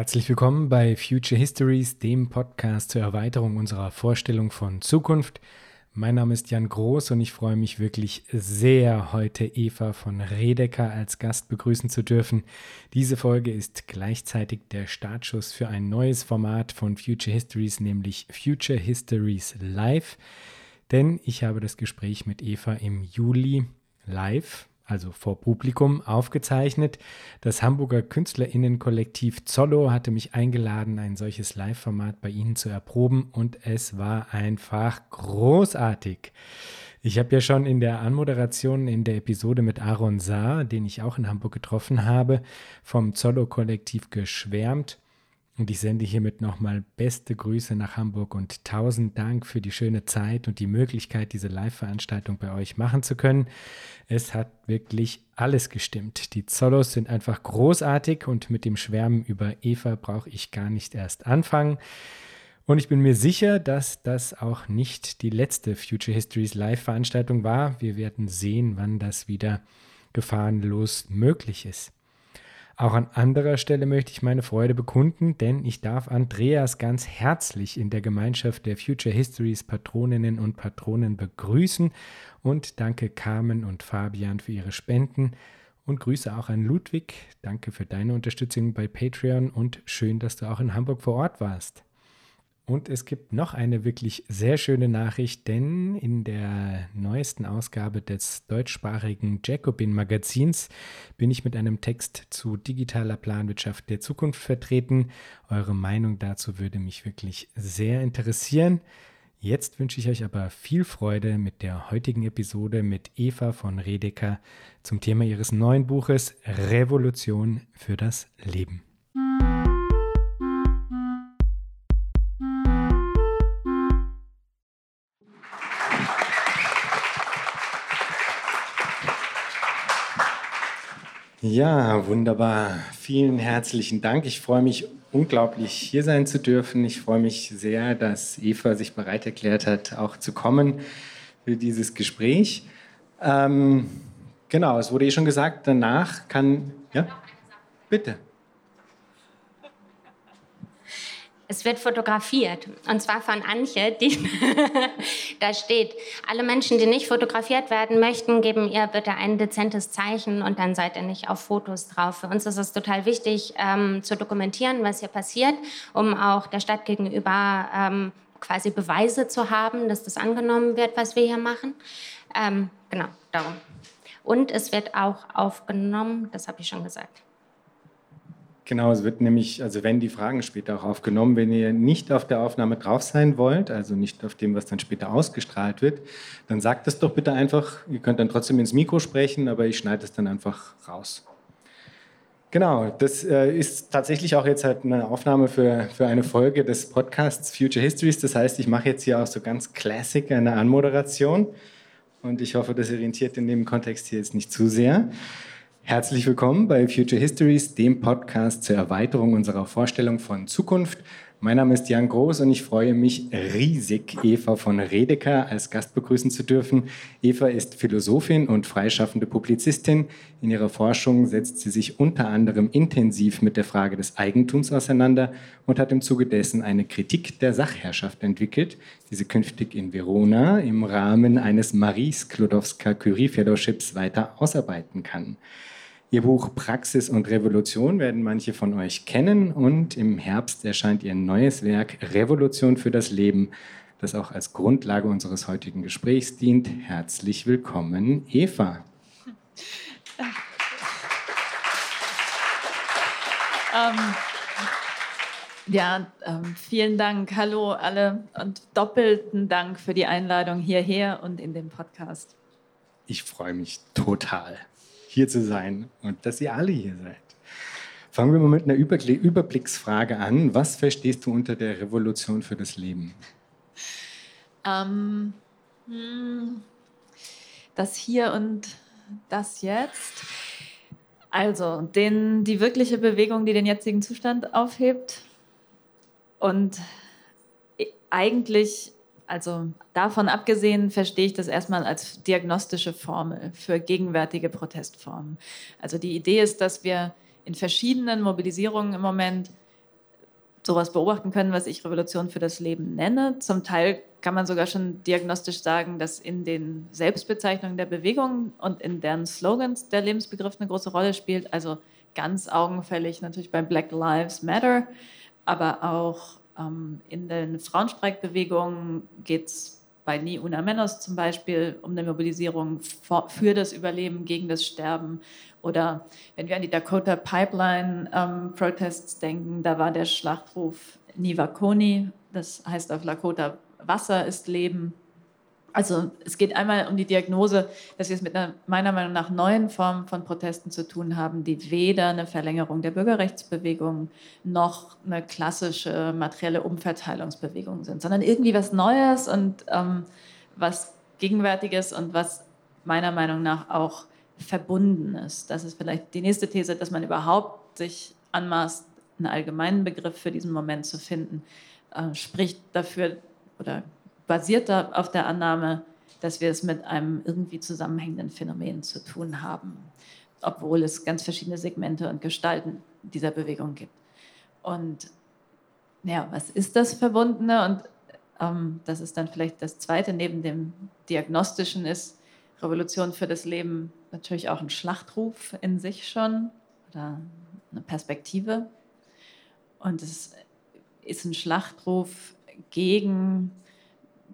Herzlich willkommen bei Future Histories, dem Podcast zur Erweiterung unserer Vorstellung von Zukunft. Mein Name ist Jan Groß und ich freue mich wirklich sehr, heute Eva von Redeker als Gast begrüßen zu dürfen. Diese Folge ist gleichzeitig der Startschuss für ein neues Format von Future Histories, nämlich Future Histories Live. Denn ich habe das Gespräch mit Eva im Juli live also vor Publikum, aufgezeichnet. Das Hamburger Künstlerinnenkollektiv Zollo hatte mich eingeladen, ein solches Live-Format bei ihnen zu erproben und es war einfach großartig. Ich habe ja schon in der Anmoderation in der Episode mit Aaron Saar, den ich auch in Hamburg getroffen habe, vom Zollo-Kollektiv geschwärmt. Und ich sende hiermit nochmal beste Grüße nach Hamburg und tausend Dank für die schöne Zeit und die Möglichkeit, diese Live-Veranstaltung bei euch machen zu können. Es hat wirklich alles gestimmt. Die Zollos sind einfach großartig und mit dem Schwärmen über Eva brauche ich gar nicht erst anfangen. Und ich bin mir sicher, dass das auch nicht die letzte Future Histories Live-Veranstaltung war. Wir werden sehen, wann das wieder gefahrenlos möglich ist. Auch an anderer Stelle möchte ich meine Freude bekunden, denn ich darf Andreas ganz herzlich in der Gemeinschaft der Future Histories Patroninnen und Patronen begrüßen und danke Carmen und Fabian für ihre Spenden und Grüße auch an Ludwig. Danke für deine Unterstützung bei Patreon und schön, dass du auch in Hamburg vor Ort warst. Und es gibt noch eine wirklich sehr schöne Nachricht, denn in der neuesten Ausgabe des deutschsprachigen Jacobin Magazins bin ich mit einem Text zu digitaler Planwirtschaft der Zukunft vertreten. Eure Meinung dazu würde mich wirklich sehr interessieren. Jetzt wünsche ich euch aber viel Freude mit der heutigen Episode mit Eva von Redeker zum Thema ihres neuen Buches Revolution für das Leben. Ja, wunderbar. Vielen herzlichen Dank. Ich freue mich unglaublich, hier sein zu dürfen. Ich freue mich sehr, dass Eva sich bereit erklärt hat, auch zu kommen für dieses Gespräch. Ähm, genau, es wurde eh schon gesagt, danach kann. Ja? Bitte. Es wird fotografiert und zwar von Antje, die da steht. Alle Menschen, die nicht fotografiert werden möchten, geben ihr bitte ein dezentes Zeichen und dann seid ihr nicht auf Fotos drauf. Für uns ist es total wichtig ähm, zu dokumentieren, was hier passiert, um auch der Stadt gegenüber ähm, quasi Beweise zu haben, dass das angenommen wird, was wir hier machen. Ähm, genau, darum. Und es wird auch aufgenommen, das habe ich schon gesagt. Genau, es wird nämlich, also wenn die Fragen später auch aufgenommen, wenn ihr nicht auf der Aufnahme drauf sein wollt, also nicht auf dem, was dann später ausgestrahlt wird, dann sagt es doch bitte einfach. Ihr könnt dann trotzdem ins Mikro sprechen, aber ich schneide es dann einfach raus. Genau, das äh, ist tatsächlich auch jetzt halt eine Aufnahme für, für eine Folge des Podcasts Future Histories. Das heißt, ich mache jetzt hier auch so ganz Classic eine Anmoderation und ich hoffe, das orientiert in dem Kontext hier jetzt nicht zu sehr. Herzlich willkommen bei Future Histories, dem Podcast zur Erweiterung unserer Vorstellung von Zukunft. Mein Name ist Jan Groß und ich freue mich riesig, Eva von Redeker als Gast begrüßen zu dürfen. Eva ist Philosophin und freischaffende Publizistin. In ihrer Forschung setzt sie sich unter anderem intensiv mit der Frage des Eigentums auseinander und hat im Zuge dessen eine Kritik der Sachherrschaft entwickelt, die sie künftig in Verona im Rahmen eines Marie Sklodowska-Curie-Fellowships weiter ausarbeiten kann. Ihr Buch Praxis und Revolution werden manche von euch kennen und im Herbst erscheint ihr neues Werk Revolution für das Leben, das auch als Grundlage unseres heutigen Gesprächs dient. Herzlich willkommen, Eva. Ähm, ja, ähm, vielen Dank. Hallo alle und doppelten Dank für die Einladung hierher und in den Podcast. Ich freue mich total hier zu sein und dass ihr alle hier seid. Fangen wir mal mit einer Überblicksfrage an. Was verstehst du unter der Revolution für das Leben? Ähm, hm, das Hier und das Jetzt. Also, den, die wirkliche Bewegung, die den jetzigen Zustand aufhebt. Und eigentlich also davon abgesehen verstehe ich das erstmal als diagnostische Formel für gegenwärtige Protestformen. Also die Idee ist, dass wir in verschiedenen Mobilisierungen im Moment sowas beobachten können, was ich Revolution für das Leben nenne. Zum Teil kann man sogar schon diagnostisch sagen, dass in den Selbstbezeichnungen der Bewegung und in deren Slogans der Lebensbegriff eine große Rolle spielt. Also ganz augenfällig natürlich bei Black Lives Matter, aber auch in den Frauenstreikbewegungen geht es bei Ni Una Menos zum Beispiel um eine Mobilisierung für das Überleben, gegen das Sterben. Oder wenn wir an die Dakota Pipeline ähm, Protests denken, da war der Schlachtruf Nivakoni, das heißt auf Lakota Wasser ist Leben. Also es geht einmal um die Diagnose, dass wir es mit einer meiner Meinung nach neuen Form von Protesten zu tun haben, die weder eine Verlängerung der Bürgerrechtsbewegung noch eine klassische materielle Umverteilungsbewegung sind, sondern irgendwie was Neues und ähm, was Gegenwärtiges und was meiner Meinung nach auch verbunden ist. Das ist vielleicht die nächste These, dass man überhaupt sich anmaßt, einen allgemeinen Begriff für diesen Moment zu finden, äh, spricht dafür oder basiert auf der Annahme, dass wir es mit einem irgendwie zusammenhängenden Phänomen zu tun haben, obwohl es ganz verschiedene Segmente und Gestalten dieser Bewegung gibt. Und ja, was ist das Verbundene? Und ähm, das ist dann vielleicht das Zweite neben dem Diagnostischen ist Revolution für das Leben natürlich auch ein Schlachtruf in sich schon oder eine Perspektive. Und es ist ein Schlachtruf gegen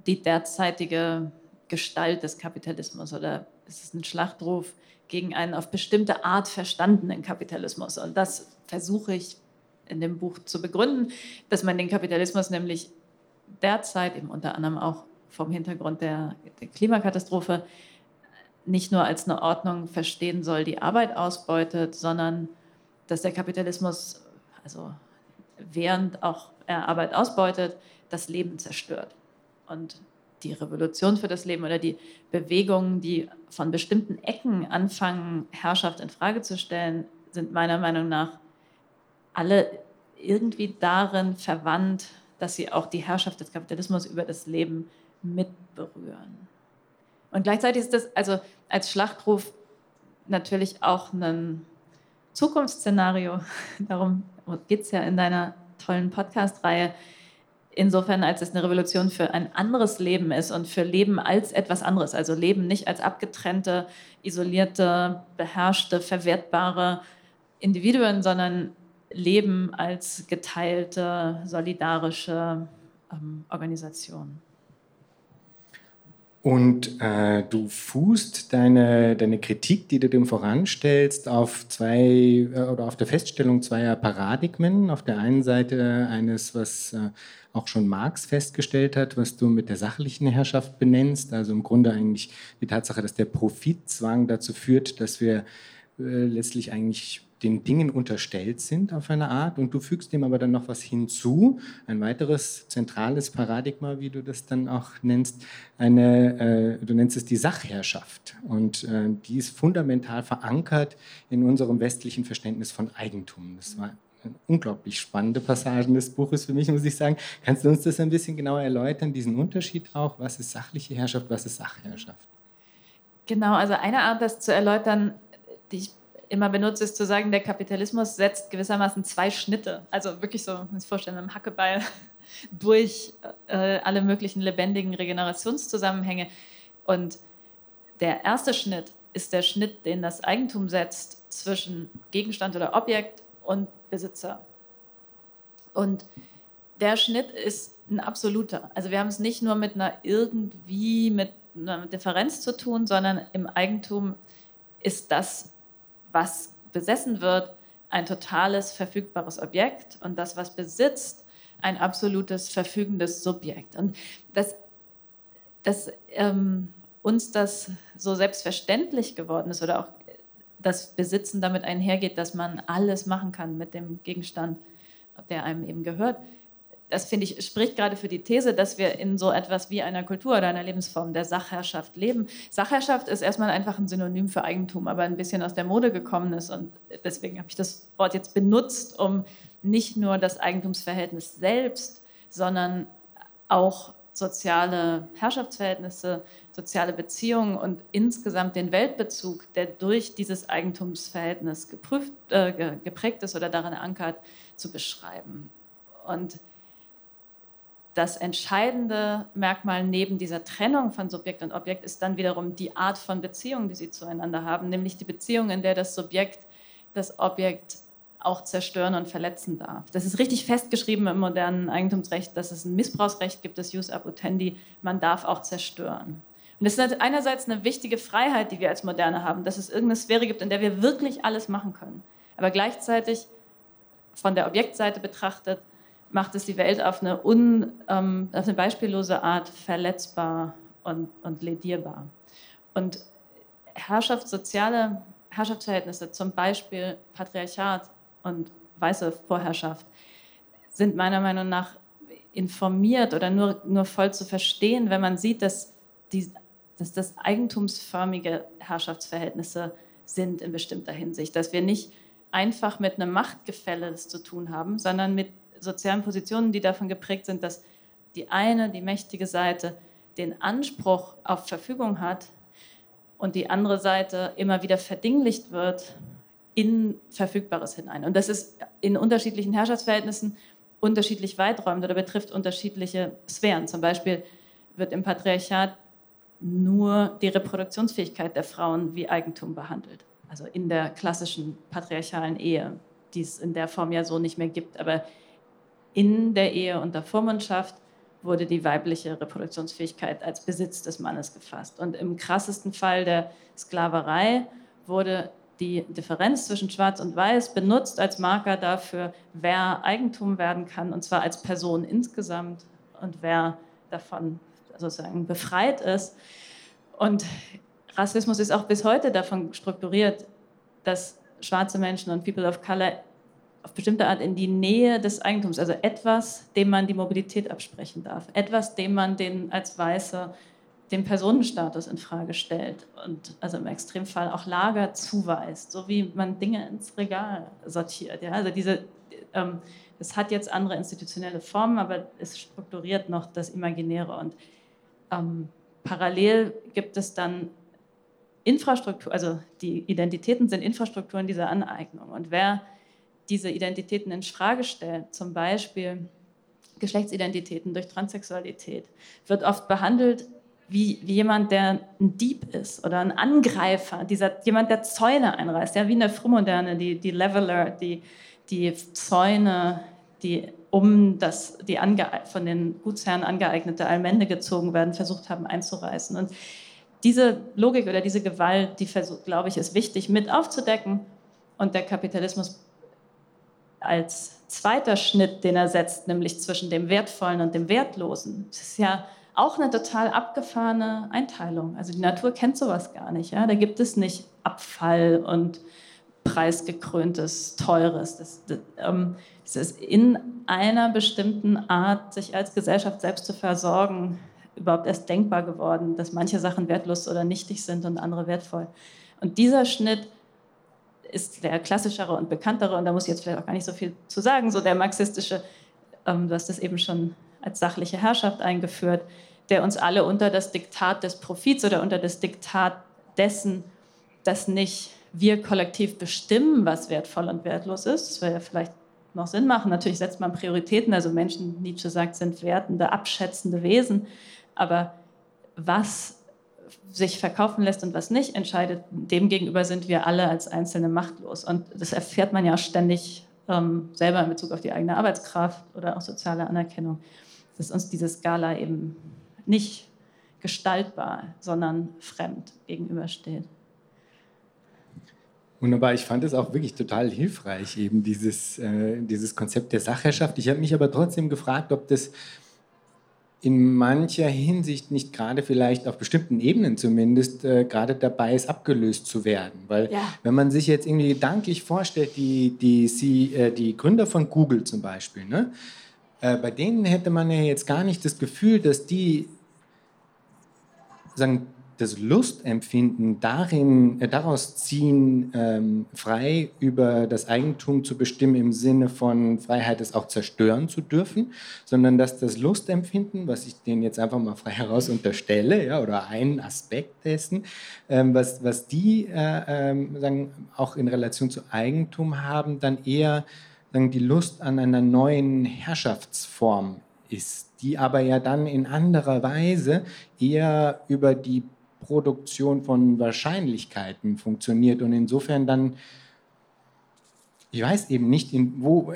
die derzeitige Gestalt des Kapitalismus oder es ist ein Schlachtruf gegen einen auf bestimmte Art verstandenen Kapitalismus. Und das versuche ich in dem Buch zu begründen, dass man den Kapitalismus nämlich derzeit, eben unter anderem auch vom Hintergrund der, der Klimakatastrophe, nicht nur als eine Ordnung verstehen soll, die Arbeit ausbeutet, sondern dass der Kapitalismus, also während auch er Arbeit ausbeutet, das Leben zerstört. Und die Revolution für das Leben oder die Bewegungen, die von bestimmten Ecken anfangen, Herrschaft in Frage zu stellen, sind meiner Meinung nach alle irgendwie darin verwandt, dass sie auch die Herrschaft des Kapitalismus über das Leben mitberühren. Und gleichzeitig ist das also als Schlachtruf natürlich auch ein Zukunftsszenario. Darum geht es ja in deiner tollen Podcast-Reihe insofern, als es eine Revolution für ein anderes Leben ist und für Leben als etwas anderes. Also Leben nicht als abgetrennte, isolierte, beherrschte, verwertbare Individuen, sondern Leben als geteilte, solidarische ähm, Organisation. Und äh, du fußt deine, deine Kritik, die du dem voranstellst, auf zwei äh, oder auf der Feststellung zweier Paradigmen. Auf der einen Seite eines, was äh, auch schon Marx festgestellt hat, was du mit der sachlichen Herrschaft benennst. Also im Grunde eigentlich die Tatsache, dass der Profitzwang dazu führt, dass wir äh, letztlich eigentlich den Dingen unterstellt sind auf eine Art und du fügst dem aber dann noch was hinzu, ein weiteres zentrales Paradigma, wie du das dann auch nennst, eine, äh, du nennst es die Sachherrschaft und äh, die ist fundamental verankert in unserem westlichen Verständnis von Eigentum. Das war eine unglaublich spannende Passage des Buches für mich, muss ich sagen. Kannst du uns das ein bisschen genauer erläutern, diesen Unterschied auch? Was ist sachliche Herrschaft, was ist Sachherrschaft? Genau, also eine Art, das zu erläutern, die ich immer benutze, ist zu sagen, der Kapitalismus setzt gewissermaßen zwei Schnitte. Also wirklich so, man sich vorstellen, einem Hackebeil durch äh, alle möglichen lebendigen Regenerationszusammenhänge. Und der erste Schnitt ist der Schnitt, den das Eigentum setzt zwischen Gegenstand oder Objekt und Besitzer. Und der Schnitt ist ein absoluter. Also wir haben es nicht nur mit einer irgendwie mit einer Differenz zu tun, sondern im Eigentum ist das was besessen wird, ein totales verfügbares Objekt und das, was besitzt, ein absolutes verfügendes Subjekt. Und dass, dass ähm, uns das so selbstverständlich geworden ist oder auch das Besitzen damit einhergeht, dass man alles machen kann mit dem Gegenstand, der einem eben gehört, das finde ich, spricht gerade für die These, dass wir in so etwas wie einer Kultur oder einer Lebensform der Sachherrschaft leben. Sachherrschaft ist erstmal einfach ein Synonym für Eigentum, aber ein bisschen aus der Mode gekommen ist. Und deswegen habe ich das Wort jetzt benutzt, um nicht nur das Eigentumsverhältnis selbst, sondern auch soziale Herrschaftsverhältnisse, soziale Beziehungen und insgesamt den Weltbezug, der durch dieses Eigentumsverhältnis geprüft, äh, geprägt ist oder darin ankert, zu beschreiben. Und das entscheidende Merkmal neben dieser Trennung von Subjekt und Objekt ist dann wiederum die Art von Beziehung, die sie zueinander haben, nämlich die Beziehung, in der das Subjekt das Objekt auch zerstören und verletzen darf. Das ist richtig festgeschrieben im modernen Eigentumsrecht, dass es ein Missbrauchsrecht gibt, das Jus ab utendi, man darf auch zerstören. Und das ist einerseits eine wichtige Freiheit, die wir als Moderne haben, dass es irgendeine Sphäre gibt, in der wir wirklich alles machen können. Aber gleichzeitig von der Objektseite betrachtet macht es die Welt auf eine, un, ähm, auf eine beispiellose Art verletzbar und, und ledierbar. Und Herrschaft, soziale Herrschaftsverhältnisse, zum Beispiel Patriarchat und weiße Vorherrschaft, sind meiner Meinung nach informiert oder nur, nur voll zu verstehen, wenn man sieht, dass, die, dass das eigentumsförmige Herrschaftsverhältnisse sind in bestimmter Hinsicht, dass wir nicht einfach mit einem Machtgefälle zu tun haben, sondern mit sozialen Positionen, die davon geprägt sind, dass die eine, die mächtige Seite, den Anspruch auf Verfügung hat und die andere Seite immer wieder verdinglicht wird in Verfügbares hinein. Und das ist in unterschiedlichen Herrschaftsverhältnissen unterschiedlich weiträumend oder betrifft unterschiedliche Sphären. Zum Beispiel wird im Patriarchat nur die Reproduktionsfähigkeit der Frauen wie Eigentum behandelt. Also in der klassischen patriarchalen Ehe, die es in der Form ja so nicht mehr gibt. Aber in der Ehe und der Vormundschaft wurde die weibliche Reproduktionsfähigkeit als Besitz des Mannes gefasst. Und im krassesten Fall der Sklaverei wurde die Differenz zwischen Schwarz und Weiß benutzt als Marker dafür, wer Eigentum werden kann, und zwar als Person insgesamt und wer davon sozusagen befreit ist. Und Rassismus ist auch bis heute davon strukturiert, dass schwarze Menschen und People of Color auf bestimmte Art in die Nähe des Eigentums, also etwas, dem man die Mobilität absprechen darf, etwas, dem man den als Weiße den Personenstatus in Frage stellt und also im Extremfall auch Lager zuweist, so wie man Dinge ins Regal sortiert. Ja? Also diese, ähm, es hat jetzt andere institutionelle Formen, aber es strukturiert noch das Imaginäre und ähm, parallel gibt es dann Infrastruktur, also die Identitäten sind Infrastrukturen dieser Aneignung und wer diese Identitäten in Frage stellt, zum Beispiel Geschlechtsidentitäten durch Transsexualität, wird oft behandelt wie, wie jemand, der ein Dieb ist oder ein Angreifer, dieser, jemand, der Zäune einreißt, ja, wie in der Frühmoderne, die, die Leveler, die, die Zäune, die um das die ange, von den Gutsherren angeeignete Allmende gezogen werden, versucht haben einzureißen. Und diese Logik oder diese Gewalt, die versucht, glaube ich, ist wichtig mit aufzudecken. Und der Kapitalismus als zweiter Schnitt, den er setzt, nämlich zwischen dem Wertvollen und dem Wertlosen. Das ist ja auch eine total abgefahrene Einteilung. Also die Natur kennt sowas gar nicht. Ja? Da gibt es nicht Abfall und preisgekröntes, teures. Das, das, ähm, das ist in einer bestimmten Art, sich als Gesellschaft selbst zu versorgen, überhaupt erst denkbar geworden, dass manche Sachen wertlos oder nichtig sind und andere wertvoll. Und dieser Schnitt ist der klassischere und bekanntere, und da muss ich jetzt vielleicht auch gar nicht so viel zu sagen, so der marxistische, ähm, du hast das eben schon als sachliche Herrschaft eingeführt, der uns alle unter das Diktat des Profits oder unter das Diktat dessen, dass nicht wir kollektiv bestimmen, was wertvoll und wertlos ist, das würde ja vielleicht noch Sinn machen. Natürlich setzt man Prioritäten, also Menschen, Nietzsche sagt, sind wertende, abschätzende Wesen, aber was sich verkaufen lässt und was nicht entscheidet, demgegenüber sind wir alle als Einzelne machtlos. Und das erfährt man ja ständig ähm, selber in Bezug auf die eigene Arbeitskraft oder auch soziale Anerkennung, dass uns diese Skala eben nicht gestaltbar, sondern fremd gegenübersteht. Wunderbar, ich fand es auch wirklich total hilfreich, eben dieses, äh, dieses Konzept der Sachherrschaft. Ich habe mich aber trotzdem gefragt, ob das in mancher Hinsicht nicht gerade vielleicht auf bestimmten Ebenen zumindest äh, gerade dabei ist, abgelöst zu werden. Weil ja. wenn man sich jetzt irgendwie gedanklich vorstellt, die, die, sie, äh, die Gründer von Google zum Beispiel, ne? Äh, bei denen hätte man ja jetzt gar nicht das Gefühl, dass die sagen, das Lustempfinden darin, äh, daraus ziehen, ähm, frei über das Eigentum zu bestimmen im Sinne von Freiheit, es auch zerstören zu dürfen, sondern dass das Lustempfinden, was ich denen jetzt einfach mal frei heraus unterstelle, ja, oder ein Aspekt dessen, ähm, was, was die äh, ähm, sagen, auch in Relation zu Eigentum haben, dann eher die Lust an einer neuen Herrschaftsform ist, die aber ja dann in anderer Weise eher über die Produktion von Wahrscheinlichkeiten funktioniert und insofern dann, ich weiß eben nicht, in wo,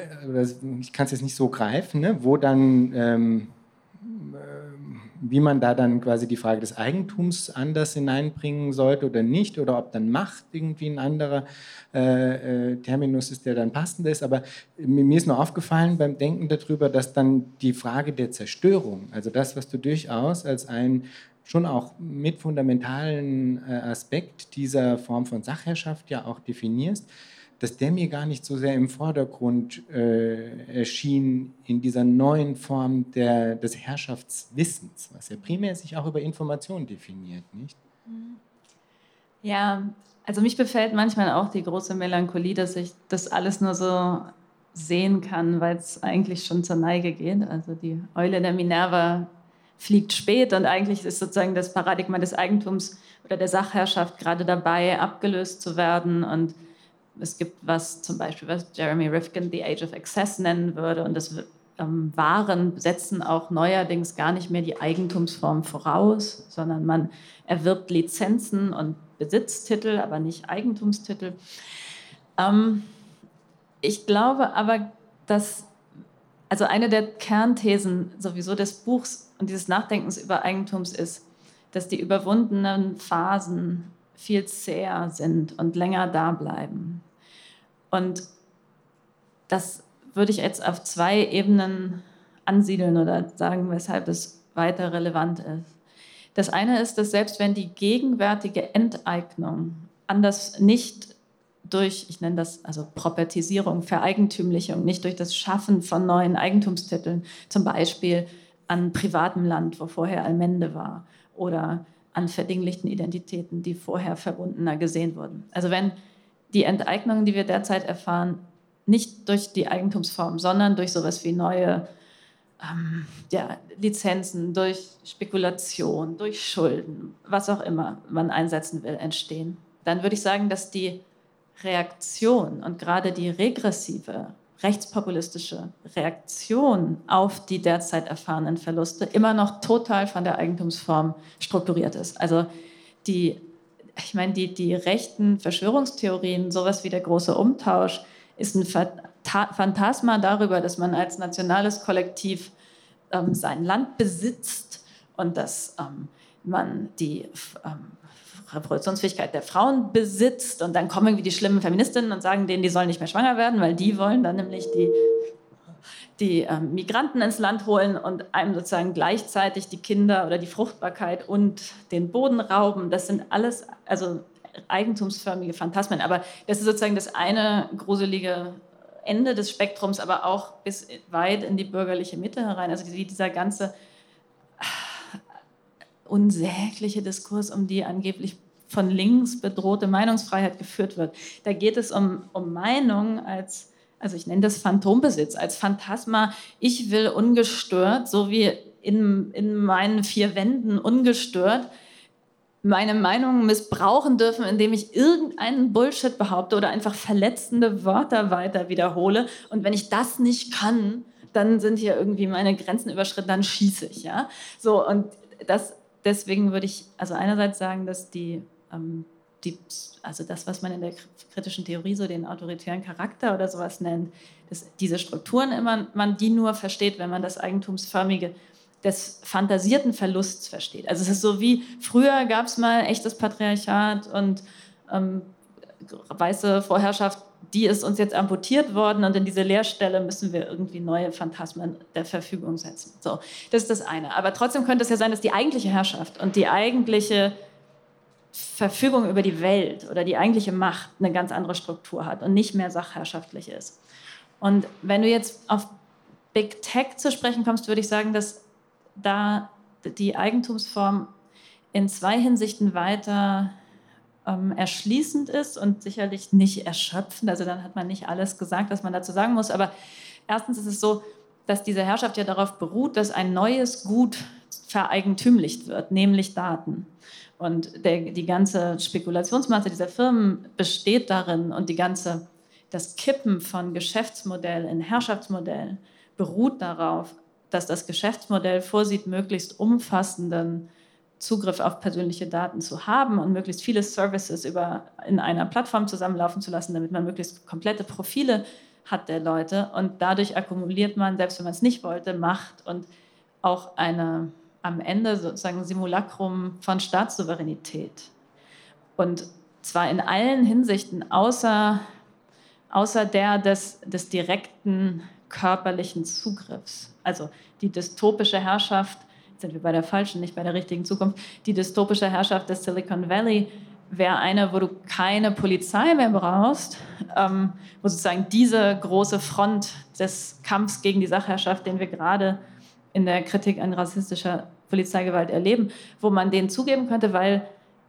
ich kann es jetzt nicht so greifen, ne, wo dann ähm, wie man da dann quasi die Frage des Eigentums anders hineinbringen sollte oder nicht, oder ob dann Macht irgendwie ein anderer äh, äh, Terminus ist, der dann passend ist. Aber mir ist nur aufgefallen beim Denken darüber, dass dann die Frage der Zerstörung, also das, was du durchaus als ein schon auch mit fundamentalen äh, Aspekt dieser Form von Sachherrschaft ja auch definierst, dass der mir gar nicht so sehr im Vordergrund äh, erschien in dieser neuen Form der, des Herrschaftswissens, was ja primär sich auch über Informationen definiert, nicht? Ja, also mich befällt manchmal auch die große Melancholie, dass ich das alles nur so sehen kann, weil es eigentlich schon zur Neige geht. Also die Eule der Minerva fliegt spät und eigentlich ist sozusagen das Paradigma des Eigentums oder der Sachherrschaft gerade dabei, abgelöst zu werden und es gibt was zum Beispiel, was Jeremy Rifkin The Age of Excess nennen würde. Und das ähm, Waren setzen auch neuerdings gar nicht mehr die Eigentumsform voraus, sondern man erwirbt Lizenzen und Besitztitel, aber nicht Eigentumstitel. Ähm, ich glaube aber, dass also eine der Kernthesen sowieso des Buchs und dieses Nachdenkens über Eigentums ist, dass die überwundenen Phasen viel zäher sind und länger da bleiben. Und das würde ich jetzt auf zwei Ebenen ansiedeln oder sagen, weshalb es weiter relevant ist. Das eine ist, dass selbst wenn die gegenwärtige Enteignung anders nicht durch, ich nenne das also Propertisierung, Vereigentümlichung, nicht durch das Schaffen von neuen Eigentumstiteln, zum Beispiel an privatem Land, wo vorher Allmende war, oder an verdinglichten Identitäten, die vorher verbundener gesehen wurden. Also wenn die Enteignungen, die wir derzeit erfahren, nicht durch die Eigentumsform, sondern durch sowas wie neue ähm, ja, Lizenzen, durch Spekulation, durch Schulden, was auch immer man einsetzen will, entstehen. Dann würde ich sagen, dass die Reaktion und gerade die regressive, rechtspopulistische Reaktion auf die derzeit erfahrenen Verluste immer noch total von der Eigentumsform strukturiert ist. Also die ich meine, die, die rechten Verschwörungstheorien, sowas wie der große Umtausch, ist ein Phantasma darüber, dass man als nationales Kollektiv ähm, sein Land besitzt und dass ähm, man die ähm, Reproduktionsfähigkeit der Frauen besitzt und dann kommen irgendwie die schlimmen Feministinnen und sagen denen, die sollen nicht mehr schwanger werden, weil die wollen dann nämlich die die ähm, Migranten ins Land holen und einem sozusagen gleichzeitig die Kinder oder die Fruchtbarkeit und den Boden rauben. Das sind alles also eigentumsförmige Phantasmen. Aber das ist sozusagen das eine gruselige Ende des Spektrums, aber auch bis weit in die bürgerliche Mitte herein. Also dieser ganze unsägliche Diskurs, um die angeblich von links bedrohte Meinungsfreiheit geführt wird. Da geht es um, um Meinung als also ich nenne das Phantombesitz, als Phantasma, ich will ungestört, so wie in, in meinen vier Wänden ungestört, meine Meinung missbrauchen dürfen, indem ich irgendeinen Bullshit behaupte oder einfach verletzende Wörter weiter wiederhole. Und wenn ich das nicht kann, dann sind hier irgendwie meine Grenzen überschritten, dann schieße ich. Ja? So, und das, deswegen würde ich also einerseits sagen, dass die ähm, die, also das, was man in der kritischen Theorie so den autoritären Charakter oder sowas nennt, dass diese Strukturen immer man die nur versteht, wenn man das Eigentumsförmige des fantasierten Verlusts versteht. Also es ist so wie früher gab es mal echtes Patriarchat und ähm, weiße Vorherrschaft, die ist uns jetzt amputiert worden und in diese Leerstelle müssen wir irgendwie neue Phantasmen der Verfügung setzen. So, das ist das eine. Aber trotzdem könnte es ja sein, dass die eigentliche Herrschaft und die eigentliche Verfügung über die Welt oder die eigentliche Macht eine ganz andere Struktur hat und nicht mehr sachherrschaftlich ist. Und wenn du jetzt auf Big Tech zu sprechen kommst, würde ich sagen, dass da die Eigentumsform in zwei Hinsichten weiter ähm, erschließend ist und sicherlich nicht erschöpfend. Also dann hat man nicht alles gesagt, was man dazu sagen muss. Aber erstens ist es so, dass diese Herrschaft ja darauf beruht, dass ein neues Gut vereigentümlicht wird, nämlich Daten. Und der, die ganze Spekulationsmasse dieser Firmen besteht darin und die ganze das Kippen von Geschäftsmodell in Herrschaftsmodell beruht darauf, dass das Geschäftsmodell vorsieht, möglichst umfassenden Zugriff auf persönliche Daten zu haben und möglichst viele Services über, in einer Plattform zusammenlaufen zu lassen, damit man möglichst komplette Profile hat der Leute. Und dadurch akkumuliert man, selbst wenn man es nicht wollte, Macht und auch eine am Ende sozusagen Simulacrum von Staatssouveränität. Und zwar in allen Hinsichten, außer, außer der des, des direkten körperlichen Zugriffs. Also die dystopische Herrschaft sind wir bei der falschen, nicht bei der richtigen Zukunft. Die dystopische Herrschaft des Silicon Valley wäre eine, wo du keine Polizei mehr brauchst, ähm, wo sozusagen diese große Front des Kampfs gegen die Sachherrschaft, den wir gerade in der Kritik an rassistischer Polizeigewalt erleben, wo man den zugeben könnte, weil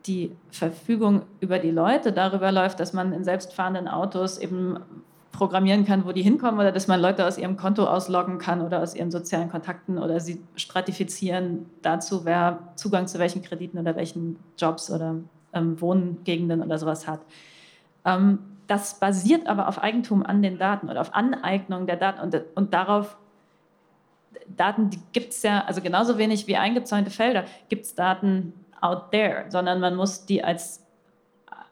die Verfügung über die Leute darüber läuft, dass man in selbstfahrenden Autos eben programmieren kann, wo die hinkommen oder dass man Leute aus ihrem Konto ausloggen kann oder aus ihren sozialen Kontakten oder sie stratifizieren dazu, wer Zugang zu welchen Krediten oder welchen Jobs oder ähm, Wohngegenden oder sowas hat. Ähm, das basiert aber auf Eigentum an den Daten oder auf Aneignung der Daten und, und darauf, Daten gibt es ja, also genauso wenig wie eingezäunte Felder, gibt es Daten out there, sondern man muss die als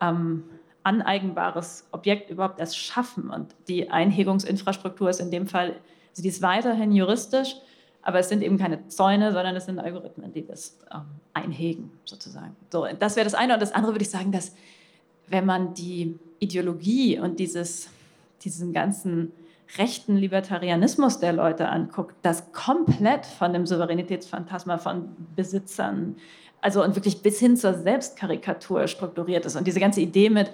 ähm, aneigenbares Objekt überhaupt erst schaffen. Und die Einhegungsinfrastruktur ist in dem Fall, also die ist weiterhin juristisch, aber es sind eben keine Zäune, sondern es sind Algorithmen, die das ähm, einhegen, sozusagen. So, das wäre das eine. Und das andere würde ich sagen, dass wenn man die Ideologie und dieses, diesen ganzen rechten Libertarianismus der Leute anguckt, das komplett von dem Souveränitätsphantasma von Besitzern, also und wirklich bis hin zur Selbstkarikatur strukturiert ist. Und diese ganze Idee mit,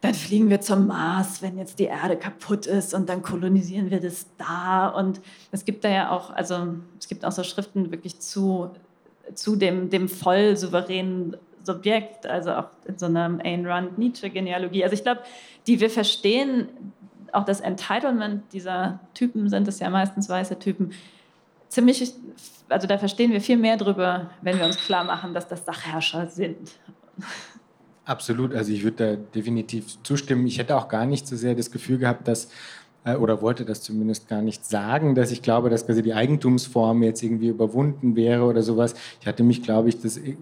dann fliegen wir zum Mars, wenn jetzt die Erde kaputt ist und dann kolonisieren wir das da. Und es gibt da ja auch, also es gibt auch so Schriften wirklich zu, zu dem, dem voll souveränen Subjekt, also auch in so einer Ayn Rand Nietzsche-Genealogie. Also ich glaube, die wir verstehen, auch das Entitlement dieser Typen sind es ja meistens weiße Typen, ziemlich, also da verstehen wir viel mehr drüber, wenn wir uns klar machen, dass das Sachherrscher sind. Absolut, also ich würde da definitiv zustimmen. Ich hätte auch gar nicht so sehr das Gefühl gehabt, dass äh, oder wollte das zumindest gar nicht sagen, dass ich glaube, dass quasi die Eigentumsform jetzt irgendwie überwunden wäre oder sowas. Ich hatte mich, glaube ich, das äh,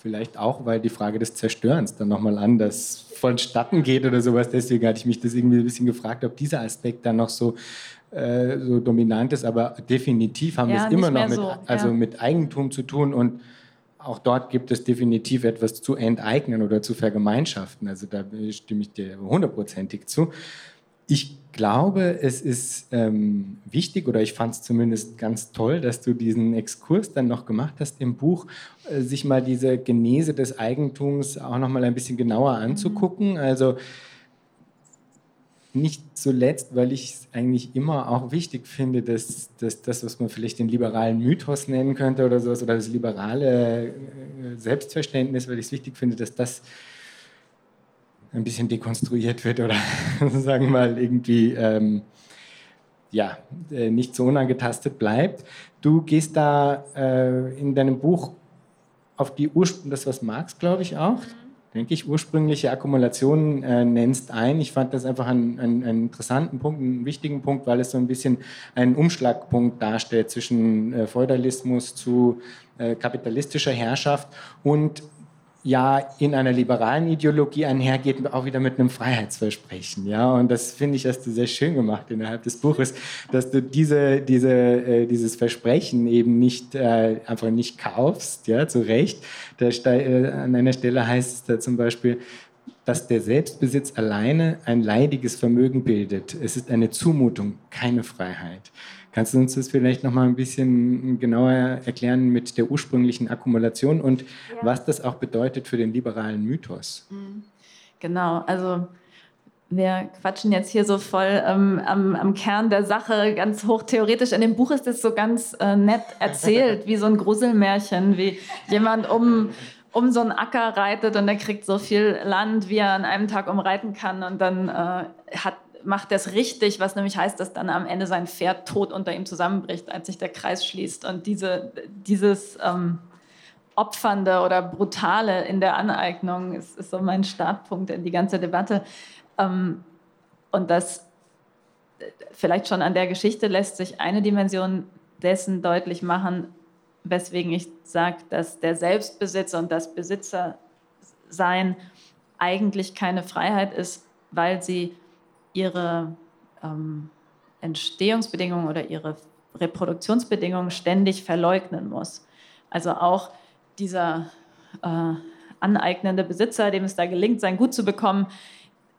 vielleicht auch, weil die Frage des Zerstörens dann nochmal anders vonstatten geht oder sowas. Deswegen hatte ich mich das irgendwie ein bisschen gefragt, ob dieser Aspekt dann noch so äh, so dominant ist, aber definitiv haben ja, wir es immer noch mit, so, also ja. mit Eigentum zu tun und auch dort gibt es definitiv etwas zu enteignen oder zu vergemeinschaften. Also da stimme ich dir hundertprozentig zu. Ich glaube, es ist ähm, wichtig oder ich fand es zumindest ganz toll, dass du diesen Exkurs dann noch gemacht hast im Buch, äh, sich mal diese Genese des Eigentums auch noch mal ein bisschen genauer anzugucken. Also nicht zuletzt, weil ich es eigentlich immer auch wichtig finde, dass, dass, das, was man vielleicht den liberalen Mythos nennen könnte oder sowas, oder das liberale äh, Selbstverständnis, weil ich es wichtig finde, dass das ein bisschen dekonstruiert wird oder sagen wir mal irgendwie ähm, ja, äh, nicht so unangetastet bleibt. Du gehst da äh, in deinem Buch auf die Ursprung, das was Marx, glaube ich, auch, denke ich, ursprüngliche Akkumulation äh, nennst ein. Ich fand das einfach einen, einen, einen, interessanten Punkt, einen wichtigen Punkt, weil es so ein bisschen einen Umschlagpunkt darstellt zwischen äh, Feudalismus zu äh, kapitalistischer Herrschaft und ja in einer liberalen Ideologie einhergeht, auch wieder mit einem Freiheitsversprechen. Ja? Und das finde ich, hast du sehr schön gemacht innerhalb des Buches, dass du diese, diese, äh, dieses Versprechen eben nicht äh, einfach nicht kaufst, ja, zu Recht. Da, äh, an einer Stelle heißt es da zum Beispiel, dass der Selbstbesitz alleine ein leidiges Vermögen bildet. Es ist eine Zumutung, keine Freiheit. Kannst du uns das vielleicht noch mal ein bisschen genauer erklären mit der ursprünglichen Akkumulation und ja. was das auch bedeutet für den liberalen Mythos? Mhm. Genau, also wir quatschen jetzt hier so voll ähm, am, am, Kern der Sache, ganz hochtheoretisch. In dem Buch ist das so ganz äh, nett erzählt, wie so ein Gruselmärchen, wie jemand um, um so einen Acker reitet und er kriegt so viel Land, wie er an einem Tag umreiten kann und dann äh, hat macht es richtig, was nämlich heißt, dass dann am Ende sein Pferd tot unter ihm zusammenbricht, als sich der Kreis schließt. Und diese, dieses ähm, Opfernde oder Brutale in der Aneignung ist, ist so mein Startpunkt in die ganze Debatte. Ähm, und das vielleicht schon an der Geschichte lässt sich eine Dimension dessen deutlich machen, weswegen ich sage, dass der Selbstbesitz und das Besitzersein eigentlich keine Freiheit ist, weil sie ihre ähm, Entstehungsbedingungen oder ihre Reproduktionsbedingungen ständig verleugnen muss. Also auch dieser äh, aneignende Besitzer, dem es da gelingt, sein Gut zu bekommen,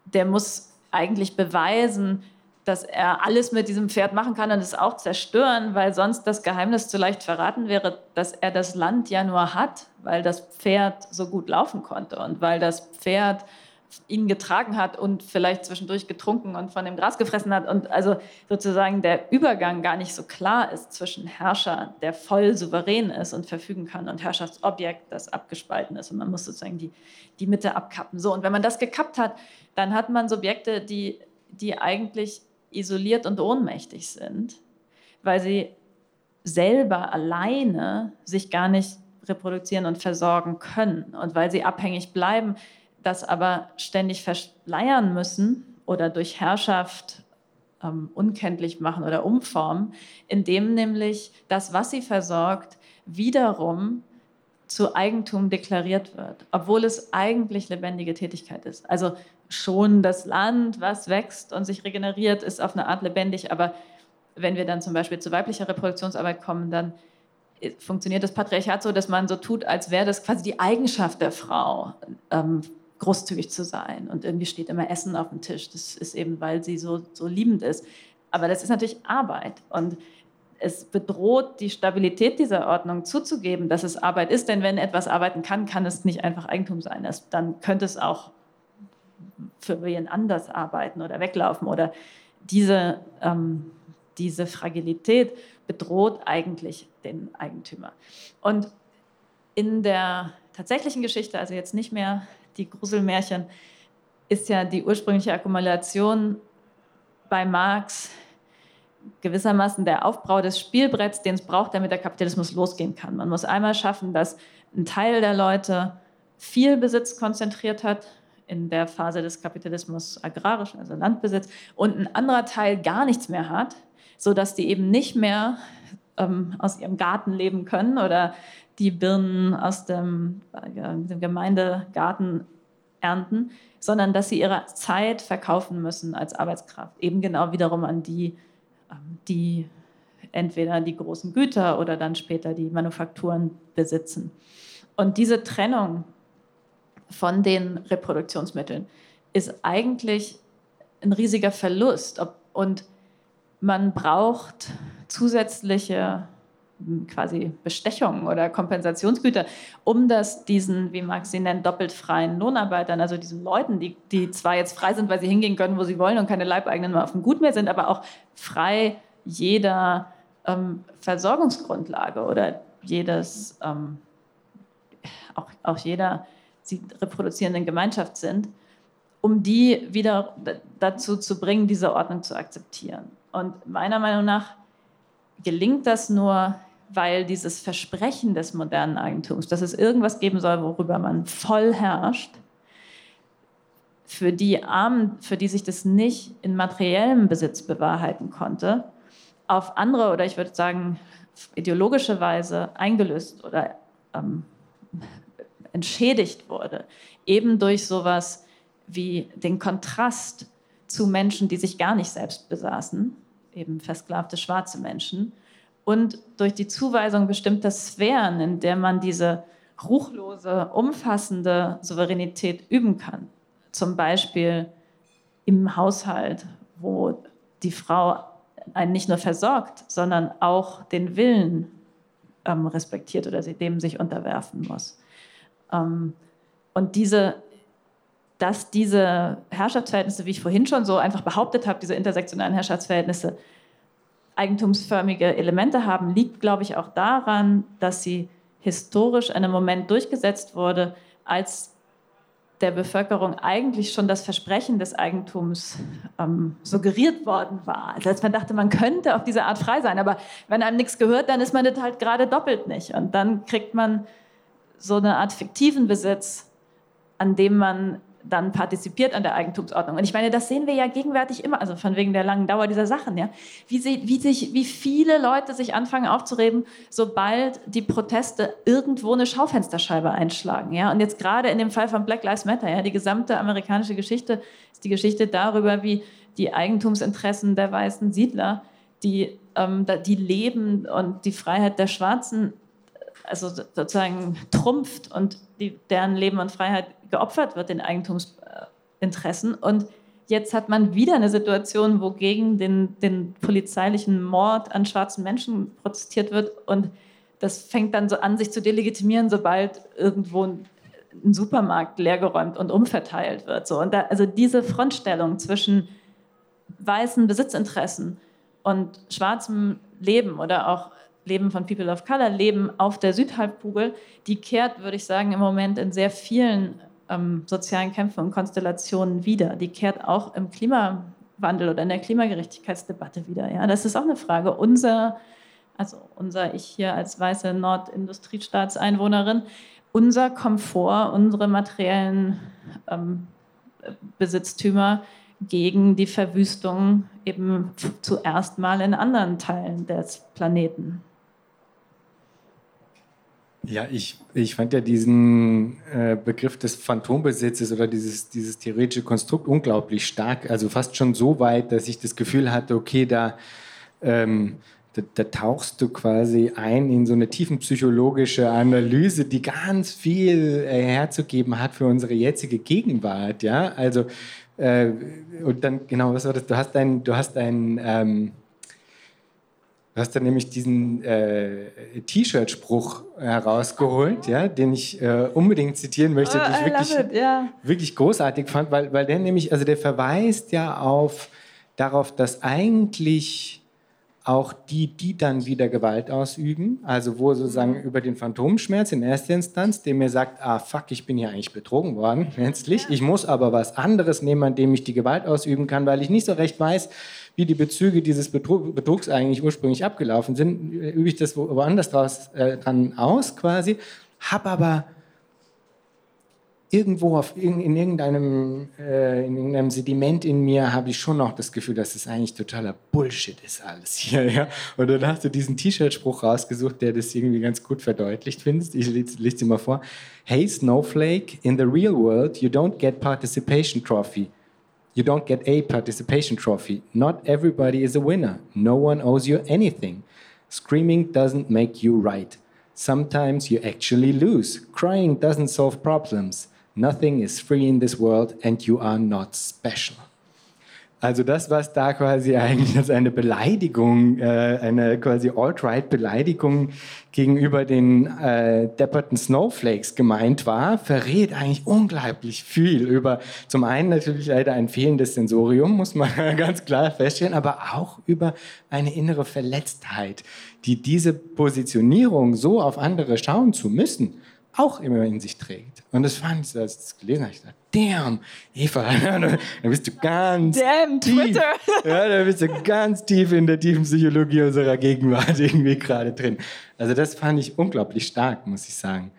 der muss eigentlich beweisen, dass er alles mit diesem Pferd machen kann und es auch zerstören, weil sonst das Geheimnis zu leicht verraten wäre, dass er das Land ja nur hat, weil das Pferd so gut laufen konnte und weil das Pferd ihn getragen hat und vielleicht zwischendurch getrunken und von dem Gras gefressen hat und also sozusagen der Übergang gar nicht so klar ist zwischen Herrscher, der voll souverän ist und verfügen kann und Herrschaftsobjekt, das abgespalten ist und man muss sozusagen die, die Mitte abkappen. So, und wenn man das gekappt hat, dann hat man Subjekte, die, die eigentlich isoliert und ohnmächtig sind, weil sie selber alleine sich gar nicht reproduzieren und versorgen können und weil sie abhängig bleiben, das aber ständig verschleiern müssen oder durch Herrschaft ähm, unkenntlich machen oder umformen, indem nämlich das, was sie versorgt, wiederum zu Eigentum deklariert wird, obwohl es eigentlich lebendige Tätigkeit ist. Also schon das Land, was wächst und sich regeneriert, ist auf eine Art lebendig. Aber wenn wir dann zum Beispiel zu weiblicher Reproduktionsarbeit kommen, dann äh, funktioniert das Patriarchat so, dass man so tut, als wäre das quasi die Eigenschaft der Frau, ähm, großzügig zu sein. Und irgendwie steht immer Essen auf dem Tisch. Das ist eben, weil sie so, so liebend ist. Aber das ist natürlich Arbeit. Und es bedroht die Stabilität dieser Ordnung zuzugeben, dass es Arbeit ist. Denn wenn etwas arbeiten kann, kann es nicht einfach Eigentum sein. Es, dann könnte es auch für wen anders arbeiten oder weglaufen. Oder diese, ähm, diese Fragilität bedroht eigentlich den Eigentümer. Und in der tatsächlichen Geschichte, also jetzt nicht mehr die Gruselmärchen, ist ja die ursprüngliche Akkumulation bei Marx gewissermaßen der Aufbau des Spielbretts, den es braucht, damit der Kapitalismus losgehen kann. Man muss einmal schaffen, dass ein Teil der Leute viel Besitz konzentriert hat, in der Phase des Kapitalismus agrarisch, also Landbesitz, und ein anderer Teil gar nichts mehr hat, sodass die eben nicht mehr ähm, aus ihrem Garten leben können oder die Birnen aus dem, äh, dem Gemeindegarten ernten, sondern dass sie ihre Zeit verkaufen müssen als Arbeitskraft, eben genau wiederum an die, ähm, die entweder die großen Güter oder dann später die Manufakturen besitzen. Und diese Trennung von den Reproduktionsmitteln ist eigentlich ein riesiger Verlust. Und man braucht zusätzliche quasi Bestechungen oder Kompensationsgüter, um das diesen, wie Marx sie nennt, doppelt freien Lohnarbeitern, also diesen Leuten, die, die zwar jetzt frei sind, weil sie hingehen können, wo sie wollen und keine Leibeigenen mehr auf dem Gut mehr sind, aber auch frei jeder ähm, Versorgungsgrundlage oder jedes, ähm, auch, auch jeder sie reproduzierenden Gemeinschaft sind, um die wieder dazu zu bringen, diese Ordnung zu akzeptieren. Und meiner Meinung nach gelingt das nur, weil dieses Versprechen des modernen Eigentums, dass es irgendwas geben soll, worüber man voll herrscht, für die Armen, für die sich das nicht in materiellem Besitz bewahrheiten konnte, auf andere oder ich würde sagen ideologische Weise eingelöst oder ähm, entschädigt wurde, eben durch sowas wie den Kontrast zu Menschen, die sich gar nicht selbst besaßen, eben versklavte schwarze Menschen, und durch die Zuweisung bestimmter Sphären, in der man diese ruchlose, umfassende Souveränität üben kann. Zum Beispiel im Haushalt, wo die Frau einen nicht nur versorgt, sondern auch den Willen ähm, respektiert oder dem sich unterwerfen muss. Ähm, und diese, dass diese Herrschaftsverhältnisse, wie ich vorhin schon so einfach behauptet habe, diese intersektionalen Herrschaftsverhältnisse eigentumsförmige Elemente haben, liegt, glaube ich, auch daran, dass sie historisch in einem Moment durchgesetzt wurde, als der Bevölkerung eigentlich schon das Versprechen des Eigentums ähm, suggeriert worden war. Also als man dachte, man könnte auf diese Art frei sein, aber wenn einem nichts gehört, dann ist man das halt gerade doppelt nicht. Und dann kriegt man so eine Art fiktiven Besitz, an dem man dann partizipiert an der Eigentumsordnung. Und ich meine, das sehen wir ja gegenwärtig immer, also von wegen der langen Dauer dieser Sachen, ja. Wie, sie, wie, sich, wie viele Leute sich anfangen aufzureden, sobald die Proteste irgendwo eine Schaufensterscheibe einschlagen, ja. Und jetzt gerade in dem Fall von Black Lives Matter, ja, die gesamte amerikanische Geschichte ist die Geschichte darüber, wie die Eigentumsinteressen der weißen Siedler, die, ähm, die Leben und die Freiheit der Schwarzen also sozusagen trumpft und die, deren Leben und Freiheit geopfert wird, den Eigentumsinteressen. Und jetzt hat man wieder eine Situation, wo gegen den, den polizeilichen Mord an schwarzen Menschen protestiert wird. Und das fängt dann so an, sich zu delegitimieren, sobald irgendwo ein, Supermarkt leergeräumt und umverteilt wird. So. Und da, also diese Frontstellung zwischen weißen Besitzinteressen und schwarzem Leben oder auch Leben von People of Color, Leben auf der Südhalbkugel, die kehrt, würde ich sagen, im Moment in sehr vielen ähm, sozialen Kämpfen und Konstellationen wieder. Die kehrt auch im Klimawandel oder in der Klimagerechtigkeitsdebatte wieder. Ja, das ist auch eine Frage. Unser, also unser ich hier als weiße Nordindustriestaatseinwohnerin, unser Komfort, unsere materiellen ähm, Besitztümer gegen die Verwüstung eben zuerst mal in anderen Teilen des Planeten. Ja, ich, ich fand ja diesen äh, Begriff des Phantombesitzes oder dieses, dieses theoretische Konstrukt unglaublich stark. Also fast schon so weit, dass ich das Gefühl hatte, okay, da, ähm, da, da, tauchst du quasi ein in so eine tiefenpsychologische Analyse, die ganz viel äh, herzugeben hat für unsere jetzige Gegenwart. Ja, also äh, und dann, genau, was war das? Du hast dein, du hast dein, ähm, Du hast dann nämlich diesen äh, T-Shirt-Spruch herausgeholt, ja, den ich äh, unbedingt zitieren möchte, oh, den ich wirklich, it, yeah. wirklich großartig fand, weil, weil der nämlich, also der verweist ja auf darauf, dass eigentlich auch die, die dann wieder Gewalt ausüben, also wo sozusagen über den Phantomschmerz in erster Instanz, der mir sagt, ah fuck, ich bin hier eigentlich betrogen worden, letztlich, ich muss aber was anderes nehmen, an dem ich die Gewalt ausüben kann, weil ich nicht so recht weiß, wie die Bezüge dieses Betrug, Betrugs eigentlich ursprünglich abgelaufen sind, übe ich das woanders draus, äh, dran aus quasi, habe aber irgendwo auf, in, in, irgendeinem, äh, in irgendeinem Sediment in mir habe ich schon noch das Gefühl, dass es eigentlich totaler Bullshit ist alles hier. Ja? Und dann hast du diesen T-Shirt-Spruch rausgesucht, der das irgendwie ganz gut verdeutlicht findest. Ich lese dir mal vor. Hey Snowflake, in the real world you don't get participation trophy. You don't get a participation trophy. Not everybody is a winner. No one owes you anything. Screaming doesn't make you right. Sometimes you actually lose. Crying doesn't solve problems. Nothing is free in this world and you are not special. Also das, was da quasi eigentlich als eine Beleidigung, äh, eine quasi Alt-Right-Beleidigung gegenüber den äh, depperten Snowflakes gemeint war, verrät eigentlich unglaublich viel über zum einen natürlich leider ein fehlendes Sensorium, muss man ganz klar feststellen, aber auch über eine innere Verletztheit, die diese Positionierung so auf andere schauen zu müssen, auch immer in sich trägt. Und das fand ich, als ich das gelesen habe, ich dachte, damn, Eva, da bist du ganz damn, tief. Twitter. Ja, da bist du ganz tief in der tiefen Psychologie unserer Gegenwart irgendwie gerade drin. Also das fand ich unglaublich stark, muss ich sagen.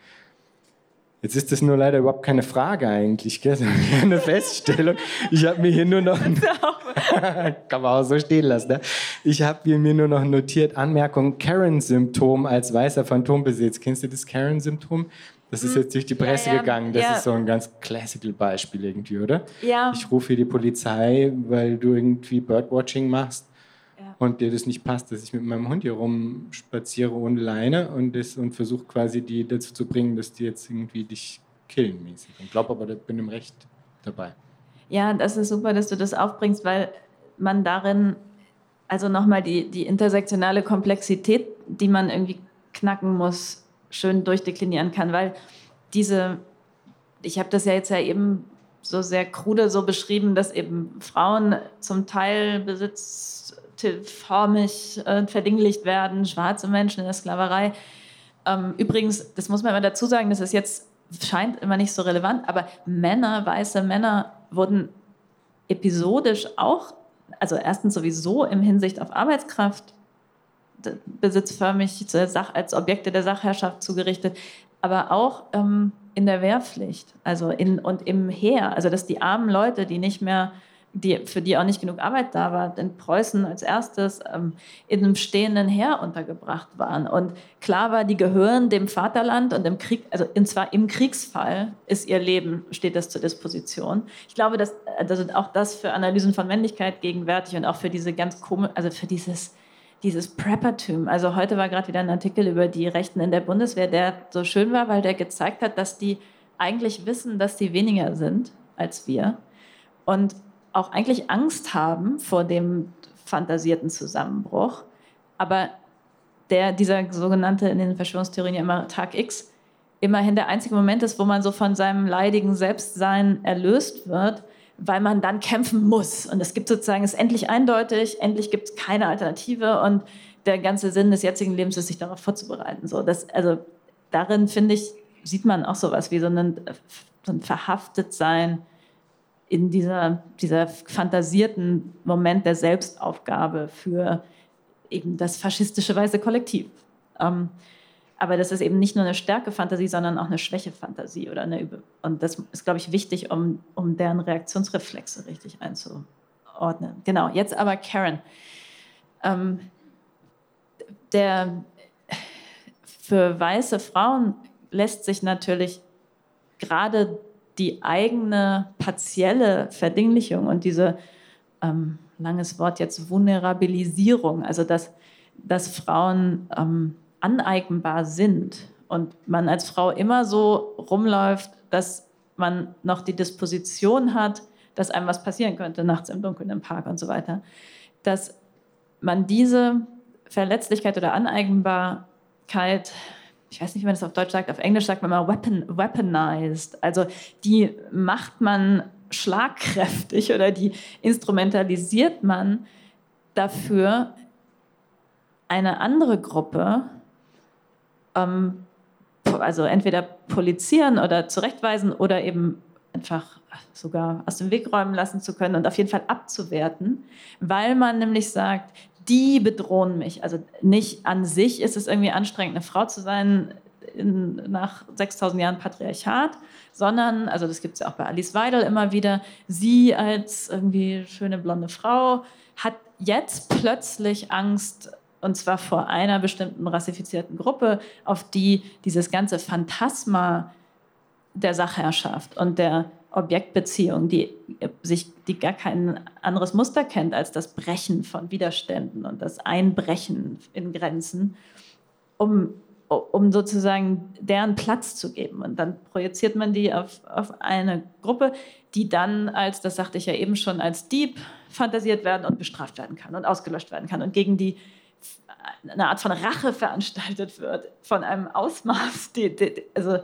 Jetzt ist das nur leider überhaupt keine Frage eigentlich, gell? eine Feststellung. Ich habe mir hier nur noch... kann man auch so stehen lassen. Ne? Ich habe mir nur noch notiert, Anmerkung, Karen-Symptom als weißer Phantombesitz. Kennst du das Karen-Symptom? Das ist hm. jetzt durch die Presse ja, ja, gegangen. Das ja. ist so ein ganz classical Beispiel irgendwie, oder? Ja. Ich rufe hier die Polizei, weil du irgendwie Birdwatching machst und dir das nicht passt, dass ich mit meinem Hund hier rumspaziere ohne Leine und, und versuche quasi die dazu zu bringen, dass die jetzt irgendwie dich killen mäßig. Und glaube aber, ich bin im Recht dabei. Ja, das ist super, dass du das aufbringst, weil man darin also nochmal die, die intersektionale Komplexität, die man irgendwie knacken muss, schön durchdeklinieren kann, weil diese, ich habe das ja jetzt ja eben so sehr krude so beschrieben, dass eben Frauen zum Teil Besitz formig äh, verdinglicht werden, schwarze Menschen in der Sklaverei. Ähm, übrigens, das muss man immer dazu sagen, das ist jetzt scheint immer nicht so relevant, aber Männer, weiße Männer wurden episodisch auch, also erstens sowieso im Hinsicht auf Arbeitskraft besitzförmig als Objekte der Sachherrschaft zugerichtet, aber auch ähm, in der Wehrpflicht also in, und im Heer. Also dass die armen Leute, die nicht mehr die, für die auch nicht genug Arbeit da war, in Preußen als erstes ähm, in einem stehenden Heer untergebracht waren. Und klar war, die gehören dem Vaterland und im Krieg, also und zwar im Kriegsfall ist ihr Leben, steht das zur Disposition. Ich glaube, dass also auch das für Analysen von Männlichkeit gegenwärtig und auch für diese ganz komisch, also für dieses dieses Preppertum. Also heute war gerade wieder ein Artikel über die Rechten in der Bundeswehr, der so schön war, weil der gezeigt hat, dass die eigentlich wissen, dass sie weniger sind als wir. Und auch eigentlich Angst haben vor dem fantasierten Zusammenbruch. Aber der, dieser sogenannte in den Verschwörungstheorien ja immer Tag X, immerhin der einzige Moment ist, wo man so von seinem leidigen Selbstsein erlöst wird, weil man dann kämpfen muss. Und es gibt sozusagen, es ist endlich eindeutig, endlich gibt es keine Alternative und der ganze Sinn des jetzigen Lebens ist, sich darauf vorzubereiten. So, das, also darin, finde ich, sieht man auch sowas wie so ein, so ein Verhaftetsein in dieser, dieser fantasierten Moment der Selbstaufgabe für eben das faschistische weiße Kollektiv. Ähm, aber das ist eben nicht nur eine Stärke-Fantasie, sondern auch eine Schwäche-Fantasie. Und das ist, glaube ich, wichtig, um, um deren Reaktionsreflexe richtig einzuordnen. Genau, jetzt aber Karen. Ähm, der, für weiße Frauen lässt sich natürlich gerade die eigene partielle Verdinglichung und diese, ähm, langes Wort jetzt, Vulnerabilisierung, also dass, dass Frauen ähm, aneignbar sind und man als Frau immer so rumläuft, dass man noch die Disposition hat, dass einem was passieren könnte, nachts im Dunkeln im Park und so weiter, dass man diese Verletzlichkeit oder Aneignbarkeit ich weiß nicht, wie man das auf Deutsch sagt, auf Englisch sagt man immer weapon, weaponized. Also die macht man schlagkräftig oder die instrumentalisiert man dafür, eine andere Gruppe, ähm, also entweder polizieren oder zurechtweisen oder eben einfach sogar aus dem Weg räumen lassen zu können und auf jeden Fall abzuwerten, weil man nämlich sagt, die bedrohen mich. Also nicht an sich ist es irgendwie anstrengend, eine Frau zu sein in, nach 6000 Jahren Patriarchat, sondern, also das gibt es ja auch bei Alice Weidel immer wieder, sie als irgendwie schöne blonde Frau hat jetzt plötzlich Angst, und zwar vor einer bestimmten rassifizierten Gruppe, auf die dieses ganze Phantasma der Sachherrschaft und der Objektbeziehung, die sich, die gar kein anderes Muster kennt als das Brechen von Widerständen und das Einbrechen in Grenzen, um, um sozusagen deren Platz zu geben. Und dann projiziert man die auf, auf eine Gruppe, die dann als, das sagte ich ja eben schon, als Dieb fantasiert werden und bestraft werden kann und ausgelöscht werden kann und gegen die eine Art von Rache veranstaltet wird, von einem Ausmaß, die, die, also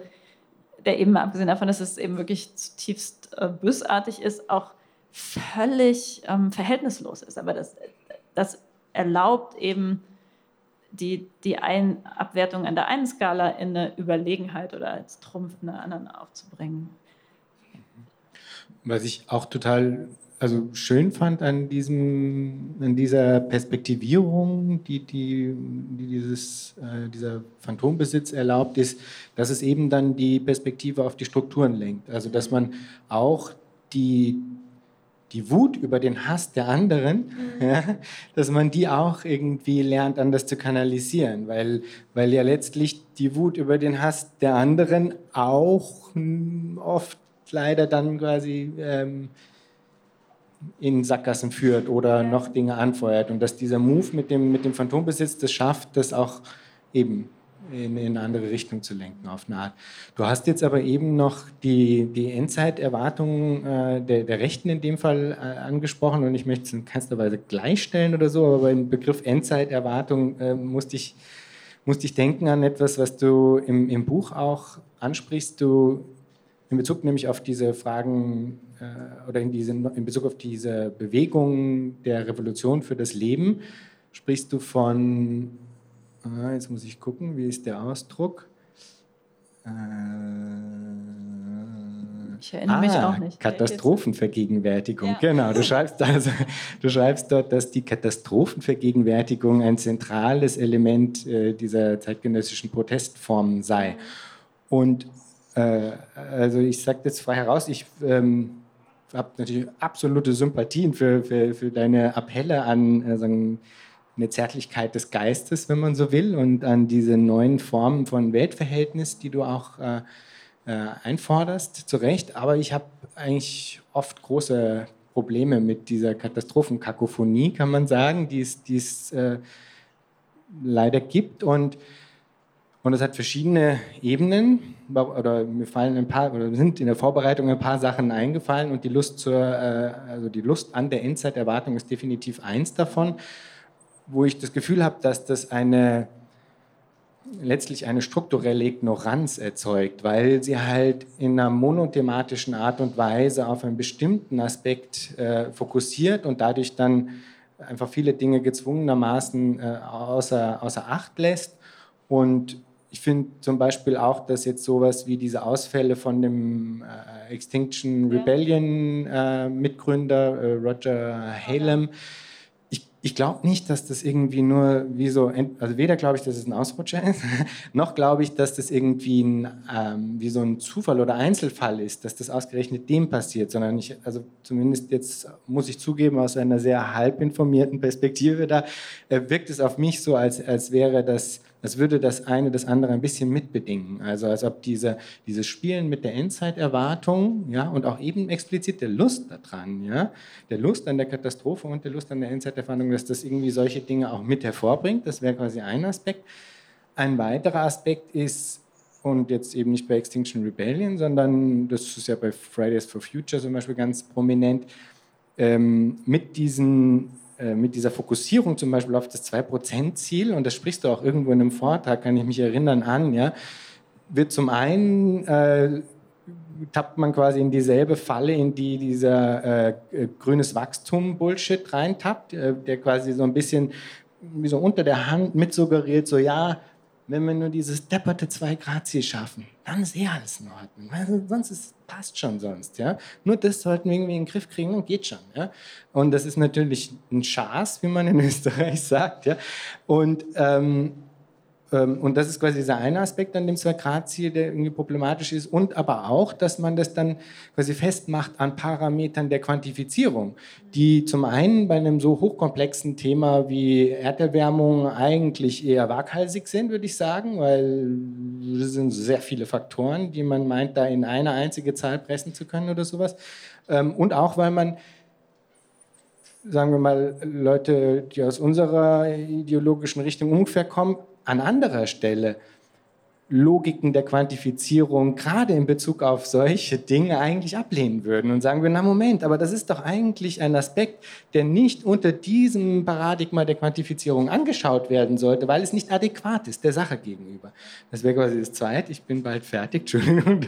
der eben abgesehen davon, dass es eben wirklich zutiefst äh, bösartig ist, auch völlig ähm, verhältnislos ist. Aber das, das erlaubt eben die, die ein Abwertung an der einen Skala in eine Überlegenheit oder als Trumpf in der anderen aufzubringen. Was ich auch total also schön fand an, diesem, an dieser Perspektivierung, die, die, die dieses, äh, dieser Phantombesitz erlaubt, ist, dass es eben dann die Perspektive auf die Strukturen lenkt. Also dass man auch die, die Wut über den Hass der anderen, mhm. ja, dass man die auch irgendwie lernt, anders zu kanalisieren, weil, weil ja letztlich die Wut über den Hass der anderen auch oft leider dann quasi ähm, in Sackgassen führt oder noch Dinge anfeuert. Und dass dieser Move mit dem, mit dem Phantombesitz das schafft, das auch eben in, in, eine andere Richtung zu lenken, auf eine Art. Du hast jetzt aber eben noch die, die Endzeiterwartungen äh, der, der Rechten in dem Fall äh, angesprochen und ich möchte es in keinster Weise gleichstellen oder so, aber beim Begriff Endzeiterwartung äh, musste, ich, musste ich denken an etwas, was du im, im Buch auch ansprichst. Du in Bezug nämlich auf diese Fragen äh, oder in, diese, in Bezug auf diese Bewegung der Revolution für das Leben sprichst du von, ah, jetzt muss ich gucken, wie ist der Ausdruck? Äh, ich erinnere ah, mich auch nicht. Katastrophenvergegenwärtigung, ja. genau. Du schreibst, also, du schreibst dort, dass die Katastrophenvergegenwärtigung ein zentrales Element äh, dieser zeitgenössischen Protestformen sei. Und Äh, also ich sage jetzt frei heraus, ich ähm, habe natürlich absolute Sympathien für, für, für deine Appelle an äh, sagen, eine Zärtlichkeit des Geistes, wenn man so will, und an diese neuen Formen von Weltverhältnis, die du auch äh, äh, einforderst, zu Recht. Aber ich habe eigentlich oft große Probleme mit dieser Katastrophenkakophonie, kann man sagen, die es äh, leider gibt. Und und es hat verschiedene Ebenen, oder mir fallen ein paar, oder sind in der Vorbereitung ein paar Sachen eingefallen und die Lust zur, äh, also die Lust an der Endzeiterwartung ist definitiv eins davon, wo ich das Gefühl habe, dass das eine letztlich eine strukturelle Ignoranz erzeugt, weil sie halt in einer monothematischen Art und Weise auf einen bestimmten Aspekt äh, fokussiert und dadurch dann einfach viele Dinge gezwungenermaßen äh, außer, außer Acht lässt. Und ich finde zum Beispiel auch, dass jetzt sowas wie diese Ausfälle von dem äh, Extinction Rebellion äh, Mitgründer äh, Roger Halem, ich glaube nicht, dass das irgendwie nur wie so, also weder glaube ich, dass es ein Ausrutscher ist, noch glaube ich, dass das irgendwie ein, ähm, wie so ein Zufall oder Einzelfall ist, dass das ausgerechnet dem passiert, sondern ich, also zumindest jetzt muss ich zugeben, aus einer sehr halbinformierten Perspektive da, äh, wirkt es auf mich so, als, als wäre das als würde das eine das andere ein bisschen mitbedingen. Also als ob diese, dieses Spielen mit der Endzeiterwartung ja, und auch eben explizit der Lust daran, ja, der Lust an der Katastrophe und der Lust an der Endzeiterwartung, dass das irgendwie solche Dinge auch mit hervorbringt. Das wäre quasi ein Aspekt. Ein weiterer Aspekt ist, und jetzt eben nicht bei Extinction Rebellion, sondern das ist ja bei Fridays for Future zum Beispiel ganz prominent, ähm, mit diesen mit dieser Fokussierung zum Beispiel auf das 2%-Ziel, und das sprichst du auch irgendwo in einem Vortrag, kann ich mich erinnern an, ja, wird zum einen äh, tappt man quasi in dieselbe Falle, in die dieser äh, grünes Wachstum-Bullshit reintappt, äh, der quasi so ein bisschen wie so unter der Hand mitsuggeriert, so ja, wenn wir nur dieses depperte 2-Grad-Ziel schaffen, dann ist eh alles in Ordnung. Also sonst ist, passt schon sonst. Ja? Nur das sollten wir irgendwie in den Griff kriegen und geht schon. Ja? Und das ist natürlich ein Schaß, wie man in Österreich sagt. Ja? Und ähm, und das ist quasi dieser eine Aspekt an dem Zwei-Grad-Ziel, der irgendwie problematisch ist. Und aber auch, dass man das dann quasi festmacht an Parametern der Quantifizierung, die zum einen bei einem so hochkomplexen Thema wie Erderwärmung eigentlich eher waghalsig sind, würde ich sagen, weil es sind sehr viele Faktoren, die man meint, da in eine einzige Zahl pressen zu können oder sowas. Ähm, und auch, weil man sagen wir mal, Leute, die aus unserer ideologischen Richtung ungefähr kommen, an anderer Stelle Logiken der Quantifizierung gerade in Bezug auf solche Dinge eigentlich ablehnen würden und sagen wir, na Moment, aber das ist doch eigentlich ein Aspekt, der nicht unter diesem Paradigma der Quantifizierung angeschaut werden sollte, weil es nicht adäquat ist der Sache gegenüber. Das wäre quasi das Zweite, ich bin bald fertig, Entschuldigung.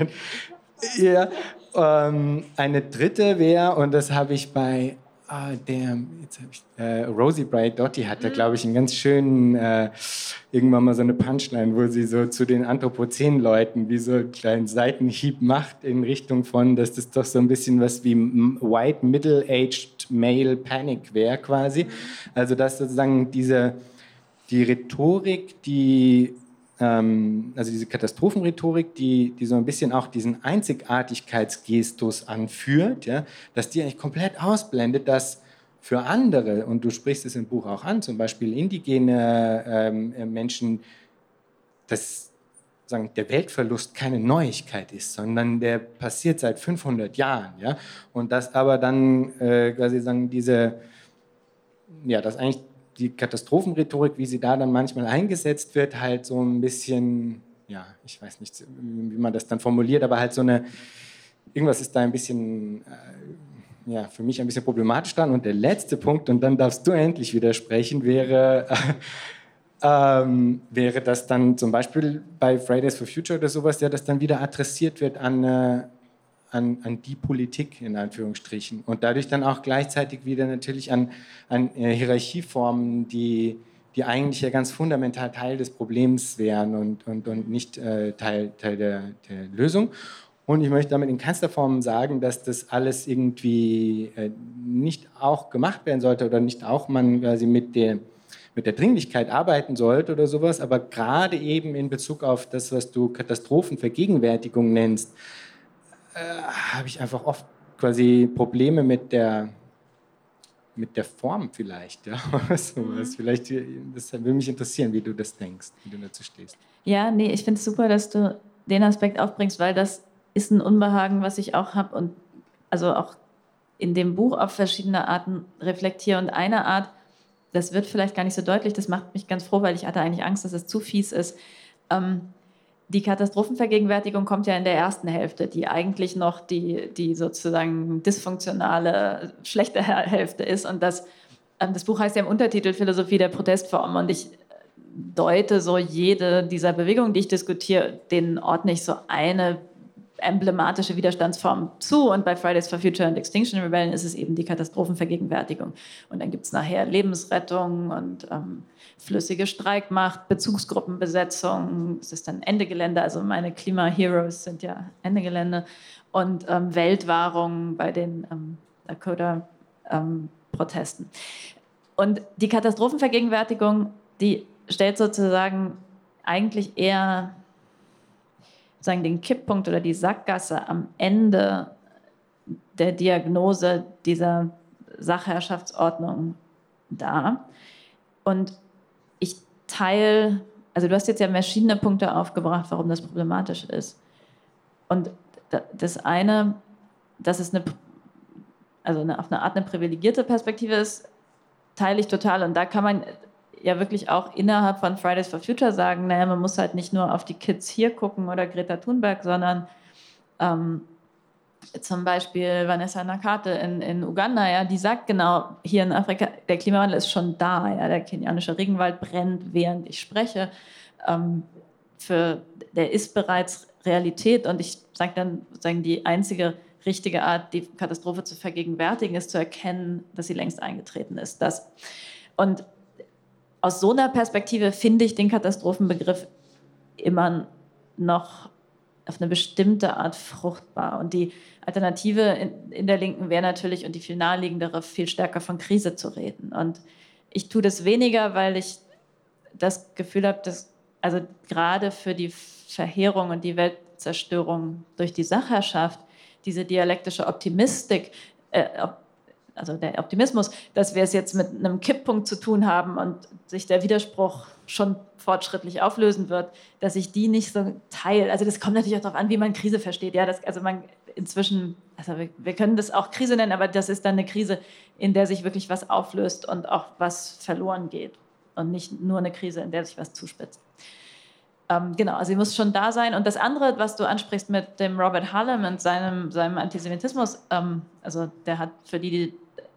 Ja, ähm, eine dritte wäre, und das habe ich bei Ah, der, jetzt habe ich, äh, Rosie Bright Dottie hat da, mhm. glaube ich, einen ganz schönen, äh, irgendwann mal so eine Punchline, wo sie so zu den Anthropozän-Leuten wie so einen kleinen Seitenhieb macht in Richtung von, dass das doch so ein bisschen was wie White Middle-Aged Male Panic wäre quasi. Mhm. Also, dass sozusagen diese, die Rhetorik, die ähm, also diese Katastrophenrhetorik, die, die so ein bisschen auch diesen Einzigartigkeitsgestus anführt, ja, dass die eigentlich komplett ausblendet, dass für andere, und du sprichst es im Buch auch an, zum Beispiel indigene ähm, äh, Menschen, dass sagen, der Weltverlust keine Neuigkeit ist, sondern der passiert seit 500 Jahren. Ja? Und dass aber dann äh, quasi sagen, diese, ja, dass eigentlich die Katastrophenrhetorik, wie sie da dann manchmal eingesetzt wird, halt so ein bisschen, ja, ich weiß nicht, wie man das dann formuliert, aber halt so eine, irgendwas ist da ein bisschen, äh, ja, für mich ein bisschen problematisch dann. Und der letzte Punkt, und dann darfst du endlich widersprechen, wäre, äh, ähm, wäre das dann zum Beispiel bei Fridays for Future oder sowas, ja, dass dann wieder adressiert wird an, äh, an, an die Politik in Anführungsstrichen und dadurch dann auch gleichzeitig wieder natürlich an, an äh, Hierarchieformen, die, die eigentlich ja ganz fundamental Teil des Problems wären und, und, und nicht äh, Teil, Teil der, der Lösung. Und ich möchte damit in keinster Form sagen, dass das alles irgendwie äh, nicht auch gemacht werden sollte oder nicht auch man quasi mit, der, mit der Dringlichkeit arbeiten sollte oder sowas, aber gerade eben in Bezug auf das, was du Katastrophenvergegenwärtigung nennst, habe ich einfach oft quasi Probleme mit der, mit der Form vielleicht, ja, oder sowas. Mhm. Vielleicht, das würde mich interessieren, wie du das denkst, wie du dazu stehst. Ja, nee, ich finde es super, dass du den Aspekt aufbringst, weil das ist ein Unbehagen, was ich auch habe und also auch in dem Buch auf verschiedene Arten reflektiere. Und eine Art, das wird vielleicht gar nicht so deutlich, das macht mich ganz froh, weil ich hatte eigentlich Angst, dass es zu fies ist. Ähm, die Katastrophenvergegenwärtigung kommt ja in der ersten Hälfte, die eigentlich noch die, die sozusagen dysfunktionale, schlechte Hälfte ist. Und das, ähm, das Buch heißt ja im Untertitel Philosophie der Protestform. Und ich deute so jede dieser Bewegungen, die ich diskutiere, denen ordne ich so eine emblematische Widerstandsform zu. Und bei Fridays for Future and Extinction Rebellion ist es eben die Katastrophenvergegenwärtigung. Und dann gibt es nachher Lebensrettung und ähm, flüssige Streikmacht, Bezugsgruppenbesetzung. Es ist dann Ende Gelände. Also meine Klima-Heroes sind ja Ende Gelände. Und ähm, Weltwahrung bei den ähm, Dakota-Protesten. und die Katastrophenvergegenwärtigung, die stellt sozusagen eigentlich eher sagen, den Kipppunkt oder die Sackgasse am Ende der Diagnose dieser Sachherrschaftsordnung dar. Und ich teile, also du hast jetzt ja verschiedene Punkte aufgebracht, warum das problematisch ist. Und das eine, dass es eine, also eine, auf eine Art eine privilegierte Perspektive ist, teile ich total. Und da kann man ja wirklich auch innerhalb von Fridays for Future sagen, naja, man muss halt nicht nur auf die Kids hier gucken oder Greta Thunberg, sondern ähm, zum Beispiel Vanessa Nakate in, in Uganda, ja, die sagt genau, hier in Afrika, der Klimawandel ist schon da, ja, der kenianische Regenwald brennt, während ich spreche. Ähm, für, der ist bereits Realität und ich sage dann sozusagen, die einzige richtige Art, die Katastrophe zu vergegenwärtigen, ist zu erkennen, dass sie längst eingetreten ist. Das. Und aus so einer Perspektive finde ich den Katastrophenbegriff immer noch auf eine bestimmte Art fruchtbar. Und die Alternative in, in der Linken wäre natürlich und die viel naheliegendere, viel stärker von Krise zu reden. Und ich tue das weniger, weil ich das Gefühl habe, dass also gerade für die Verheerung und die Weltzerstörung durch die Sachherrschaft diese dialektische Optimistik, äh, also der Optimismus, dass wir es jetzt mit einem Kipppunkt zu tun haben und sich der Widerspruch schon fortschrittlich auflösen wird, dass ich die nicht so teile. Also das kommt natürlich auch darauf an, wie man Krise versteht. Ja, das, also man inzwischen, also wir, wir, können das auch Krise nennen, aber das ist dann eine Krise, in der sich wirklich was auflöst und auch was verloren geht und nicht nur eine Krise, in der sich was zuspitzt. Ähm, genau, also sie muss schon da sein. Und das andere, was du ansprichst mit dem Robert Harlem und seinem, seinem Antisemitismus, ähm, also der hat für die, die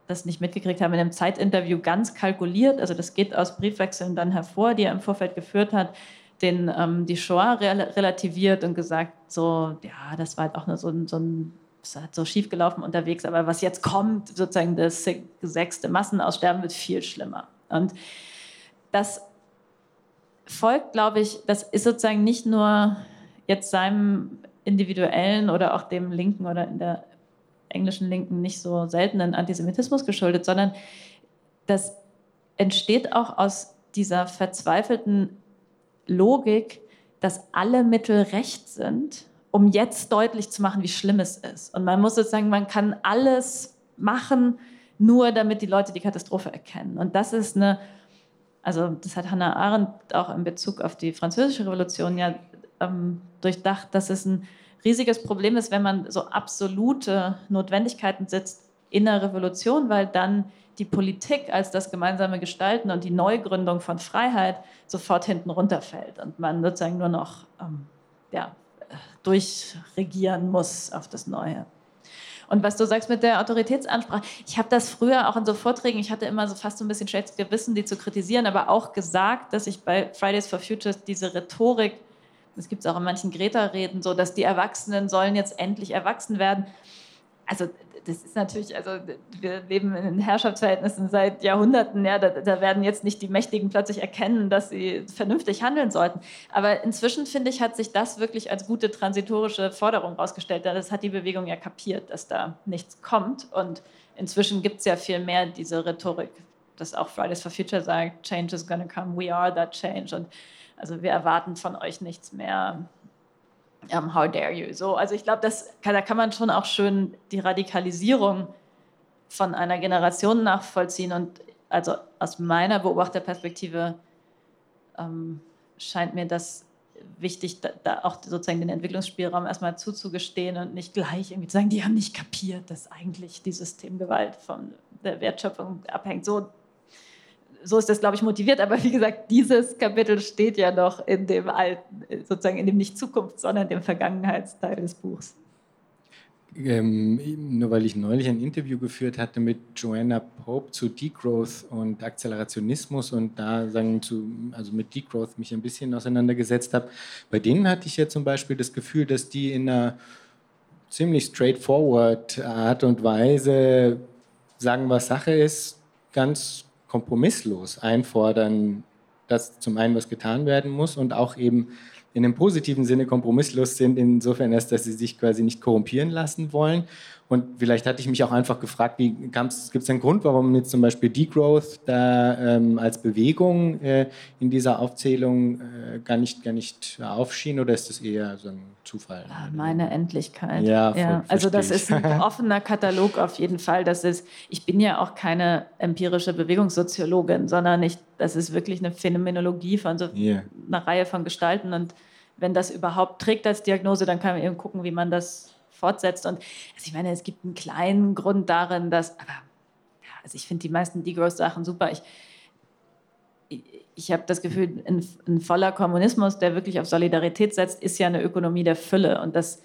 das nicht mitgekriegt haben, in einem Zeitinterview ganz kalkuliert, also das geht aus Briefwechseln dann hervor, die er im Vorfeld geführt hat, den ähm, die Shoah relativiert und gesagt, so, ja, das war halt auch nur so, so ein es hat so schief gelaufen unterwegs, aber was jetzt kommt, sozusagen das sechste Massenaussterben wird viel schlimmer. Und das folgt, glaube ich, das ist sozusagen nicht nur jetzt seinem individuellen oder auch dem linken oder in der englischen Linken nicht so seltenen Antisemitismus geschuldet, sondern das entsteht auch aus dieser verzweifelten Logik, dass alle Mittel recht sind, um jetzt deutlich zu machen, wie schlimm es ist. Und man muss sozusagen, man kann alles machen, nur damit die Leute die Katastrophe erkennen. Und das ist eine, also das hat Hannah Arendt auch in Bezug auf die Französische Revolution ja ähm, durchdacht, dass es ein riesiges Problem ist, wenn man so absolute Notwendigkeiten setzt in der Revolution, weil dann die Politik als das gemeinsame Gestalten und die Neugründung von Freiheit sofort hinten runterfällt und man sozusagen nur noch ähm, ja, durchregieren muss auf das Neue. Und was du sagst mit der Autoritätsansprache, ich habe das früher auch in so Vorträgen, ich hatte immer so fast so ein bisschen schlechtes Gewissen, die zu kritisieren, aber auch gesagt, dass ich bei Fridays for Futures diese Rhetorik das gibt es auch in manchen Greta-Reden, so dass die Erwachsenen sollen jetzt endlich erwachsen werden. Also das ist natürlich, also wir leben in Herrschaftsverhältnissen seit Jahrhunderten, ja, da, da, werden jetzt nicht die Mächtigen plötzlich erkennen, dass sie vernünftig handeln sollten. Aber inzwischen, finde ich, hat sich das wirklich als gute transitorische Forderung herausgestellt. Das hat die Bewegung ja kapiert, dass da nichts kommt. Und inzwischen gibt es ja viel mehr diese Rhetorik, dass auch Fridays for Future sagt, Change is gonna come, we are that change. Und also wir erwarten von euch nichts mehr. Um, how dare you? So, also ich glaube, da kann man schon auch schön die Radikalisierung von einer Generation nachvollziehen. Und also aus meiner Beobachterperspektive ähm, scheint mir das wichtig, da, da, auch sozusagen den Entwicklungsspielraum erstmal zuzugestehen und nicht gleich irgendwie zu sagen, die haben nicht kapiert, dass eigentlich die Systemgewalt von der Wertschöpfung abhängt. So, so ist das, glaube ich, motiviert. Aber wie gesagt, dieses Kapitel steht ja noch in dem alten, sozusagen in dem nicht Zukunft, sondern dem Vergangenheitsteil des Buchs. Ähm, nur weil ich neulich ein Interview geführt hatte mit Joanna Pope zu Degrowth und Akzelerationismus und da sagen zu, also mit Degrowth mich ein bisschen auseinandergesetzt habe. Bei denen hatte ich ja zum Beispiel das Gefühl, dass die in einer ziemlich straightforward Art und Weise sagen, was Sache ist, ganz kompromisslos einfordern, dass zum einen was getan werden muss und auch eben in einem positiven Sinne kompromisslos sind, insofern dass sie sich quasi nicht korrumpieren lassen wollen. Und vielleicht hatte ich mich auch einfach gefragt, gibt es einen Grund, warum jetzt zum Beispiel Degrowth da ähm, als Bewegung äh, in dieser Aufzählung äh, gar, nicht, gar nicht aufschien oder ist das eher so ein Zufall? Ah, meine Endlichkeit. Ja, ja. also das ist ein offener Katalog auf jeden Fall. Das ist, ich bin ja auch keine empirische Bewegungssoziologin, sondern ich, das ist wirklich eine Phänomenologie von so yeah. einer Reihe von Gestalten und wenn das überhaupt trägt als Diagnose, dann kann man eben gucken, wie man das fortsetzt. Und also ich meine, es gibt einen kleinen Grund darin, dass, aber also ich finde die meisten Degrowth-Sachen super. Ich, ich, habe das Gefühl, ein, ein, voller Kommunismus, der wirklich auf Solidarität setzt, ist ja eine Ökonomie der Fülle. Und das,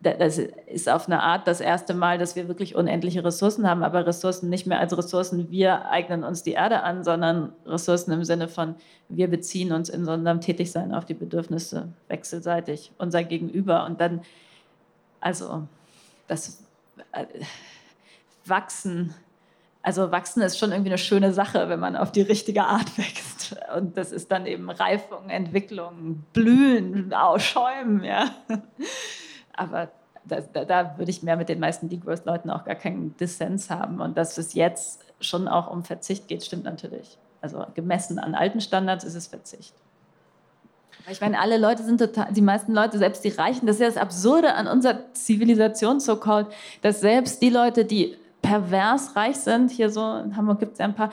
das ist auf eine Art das erste Mal, dass wir wirklich unendliche Ressourcen haben, aber Ressourcen nicht mehr als Ressourcen, wir eignen uns die Erde an, sondern Ressourcen im Sinne von, wir beziehen uns in einem Tätigsein auf die Bedürfnisse wechselseitig, unser Gegenüber. Und dann also das äh, Wachsen, also Wachsen ist schon irgendwie eine schöne Sache, wenn man auf die richtige Art wächst. Und das ist dann eben Reifung, Entwicklung, Blühen, Schäumen, ja. Aber da, da, da, würde ich mehr mit den meisten Degrowth-Leuten auch gar keinen Dissens haben. Und dass es jetzt schon auch um Verzicht geht, stimmt natürlich. Also gemessen an alten Standards ist es Verzicht. Ich meine, alle Leute sind total, die meisten Leute, selbst die Reichen, das ist ja das Absurde an unserer Zivilisation so called, dass selbst die Leute, die pervers reich sind, hier so in Hamburg gibt es ja ein paar,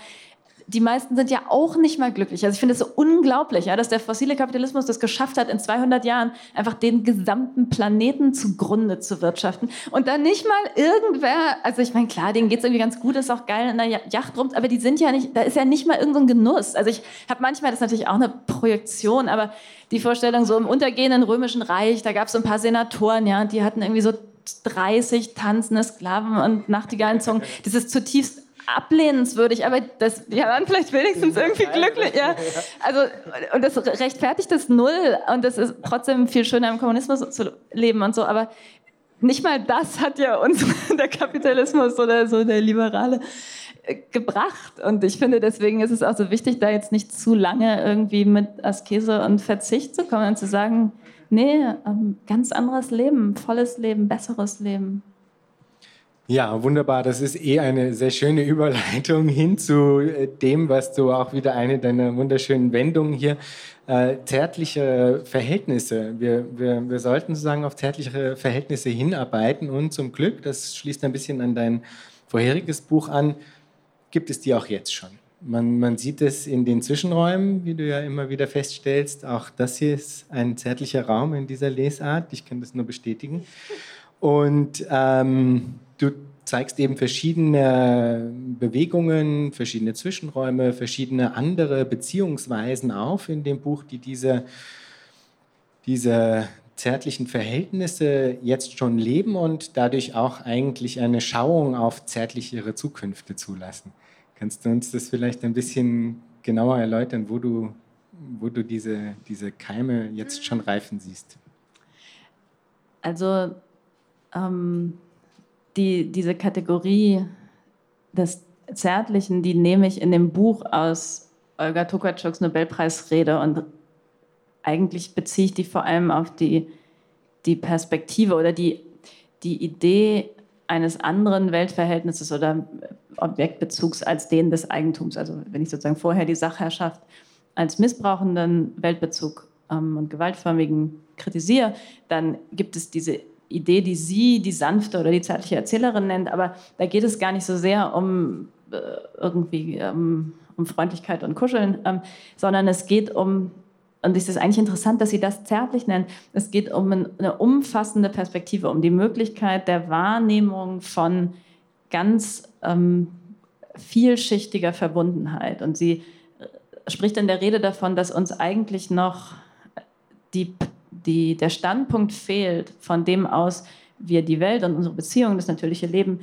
die meisten sind ja auch nicht mal glücklich. Also ich finde es so unglaublich, ja, dass der fossile Kapitalismus das geschafft hat, in 200 Jahren einfach den gesamten Planeten zugrunde zu wirtschaften. Und dann nicht mal irgendwer, also ich meine, klar, denen geht es irgendwie ganz gut, ist auch geil in der Yacht rum, aber die sind ja nicht, da ist ja nicht mal irgendein so Genuss. Also ich habe manchmal, das ist natürlich auch eine Projektion, aber die Vorstellung so im untergehenden römischen Reich, da gab es so ein paar Senatoren, ja, die hatten irgendwie so 30 tanzende Sklaven und Nachtigallenzungen. Das ist zutiefst ablehnenswürdig, aber das, ja, dann vielleicht wenigstens irgendwie glücklich. Ja. Also, und das rechtfertigt das null und das ist trotzdem viel schöner im Kommunismus zu leben und so, aber nicht mal das hat ja uns der Kapitalismus oder so der Liberale äh, gebracht. Und ich finde, deswegen ist es auch so wichtig, da jetzt nicht zu lange irgendwie mit Askese und Verzicht zu kommen und zu sagen, nee, ähm, ganz anderes Leben, volles Leben, besseres Leben. Ja, wunderbar. Das ist eh eine sehr schöne Überleitung hin zu äh, dem, was du auch wieder eine deiner wunderschönen Wendungen hier, äh, zärtliche Verhältnisse. Wir, wir, wir sollten sozusagen auf zärtliche Verhältnisse hinarbeiten und zum Glück, das schließt ein bisschen an dein vorheriges Buch an, gibt es die auch jetzt schon. Man, man sieht es in den Zwischenräumen, wie du ja immer wieder feststellst. Auch das hier ist ein zärtlicher Raum in dieser Lesart. Ich kann das nur bestätigen. Und ähm, du zeigst eben verschiedene Bewegungen, verschiedene Zwischenräume, verschiedene andere Beziehungsweisen auf in dem Buch, die diese, diese zärtlichen Verhältnisse jetzt schon leben und dadurch auch eigentlich eine Schauung auf zärtlichere Zukünfte zulassen. Kannst du uns das vielleicht ein bisschen genauer erläutern, wo du, wo du diese, diese Keime jetzt schon reifen siehst? Also ähm die, diese Kategorie des Zärtlichen, die nehme ich in dem Buch aus Olga Tokarczuks Nobelpreisrede und eigentlich beziehe ich die vor allem auf die, die Perspektive oder die, die Idee eines anderen Weltverhältnisses oder Objektbezugs als den des Eigentums. Also wenn ich sozusagen vorher die Sachherrschaft als missbrauchenden Weltbezug ähm, und gewaltförmigen kritisiere, dann gibt es diese Idee, die sie die sanfte oder die zärtliche Erzählerin nennt, aber da geht es gar nicht so sehr um äh, irgendwie ähm, um Freundlichkeit und Kuscheln, ähm, sondern es geht um und es ist eigentlich interessant, dass sie das zärtlich nennen. Es geht um eine umfassende Perspektive, um die Möglichkeit der Wahrnehmung von ganz ähm, vielschichtiger Verbundenheit. Und sie äh, spricht in der Rede davon, dass uns eigentlich noch die, die, der Standpunkt fehlt, von dem aus wir die Welt und unsere Beziehungen, das natürliche Leben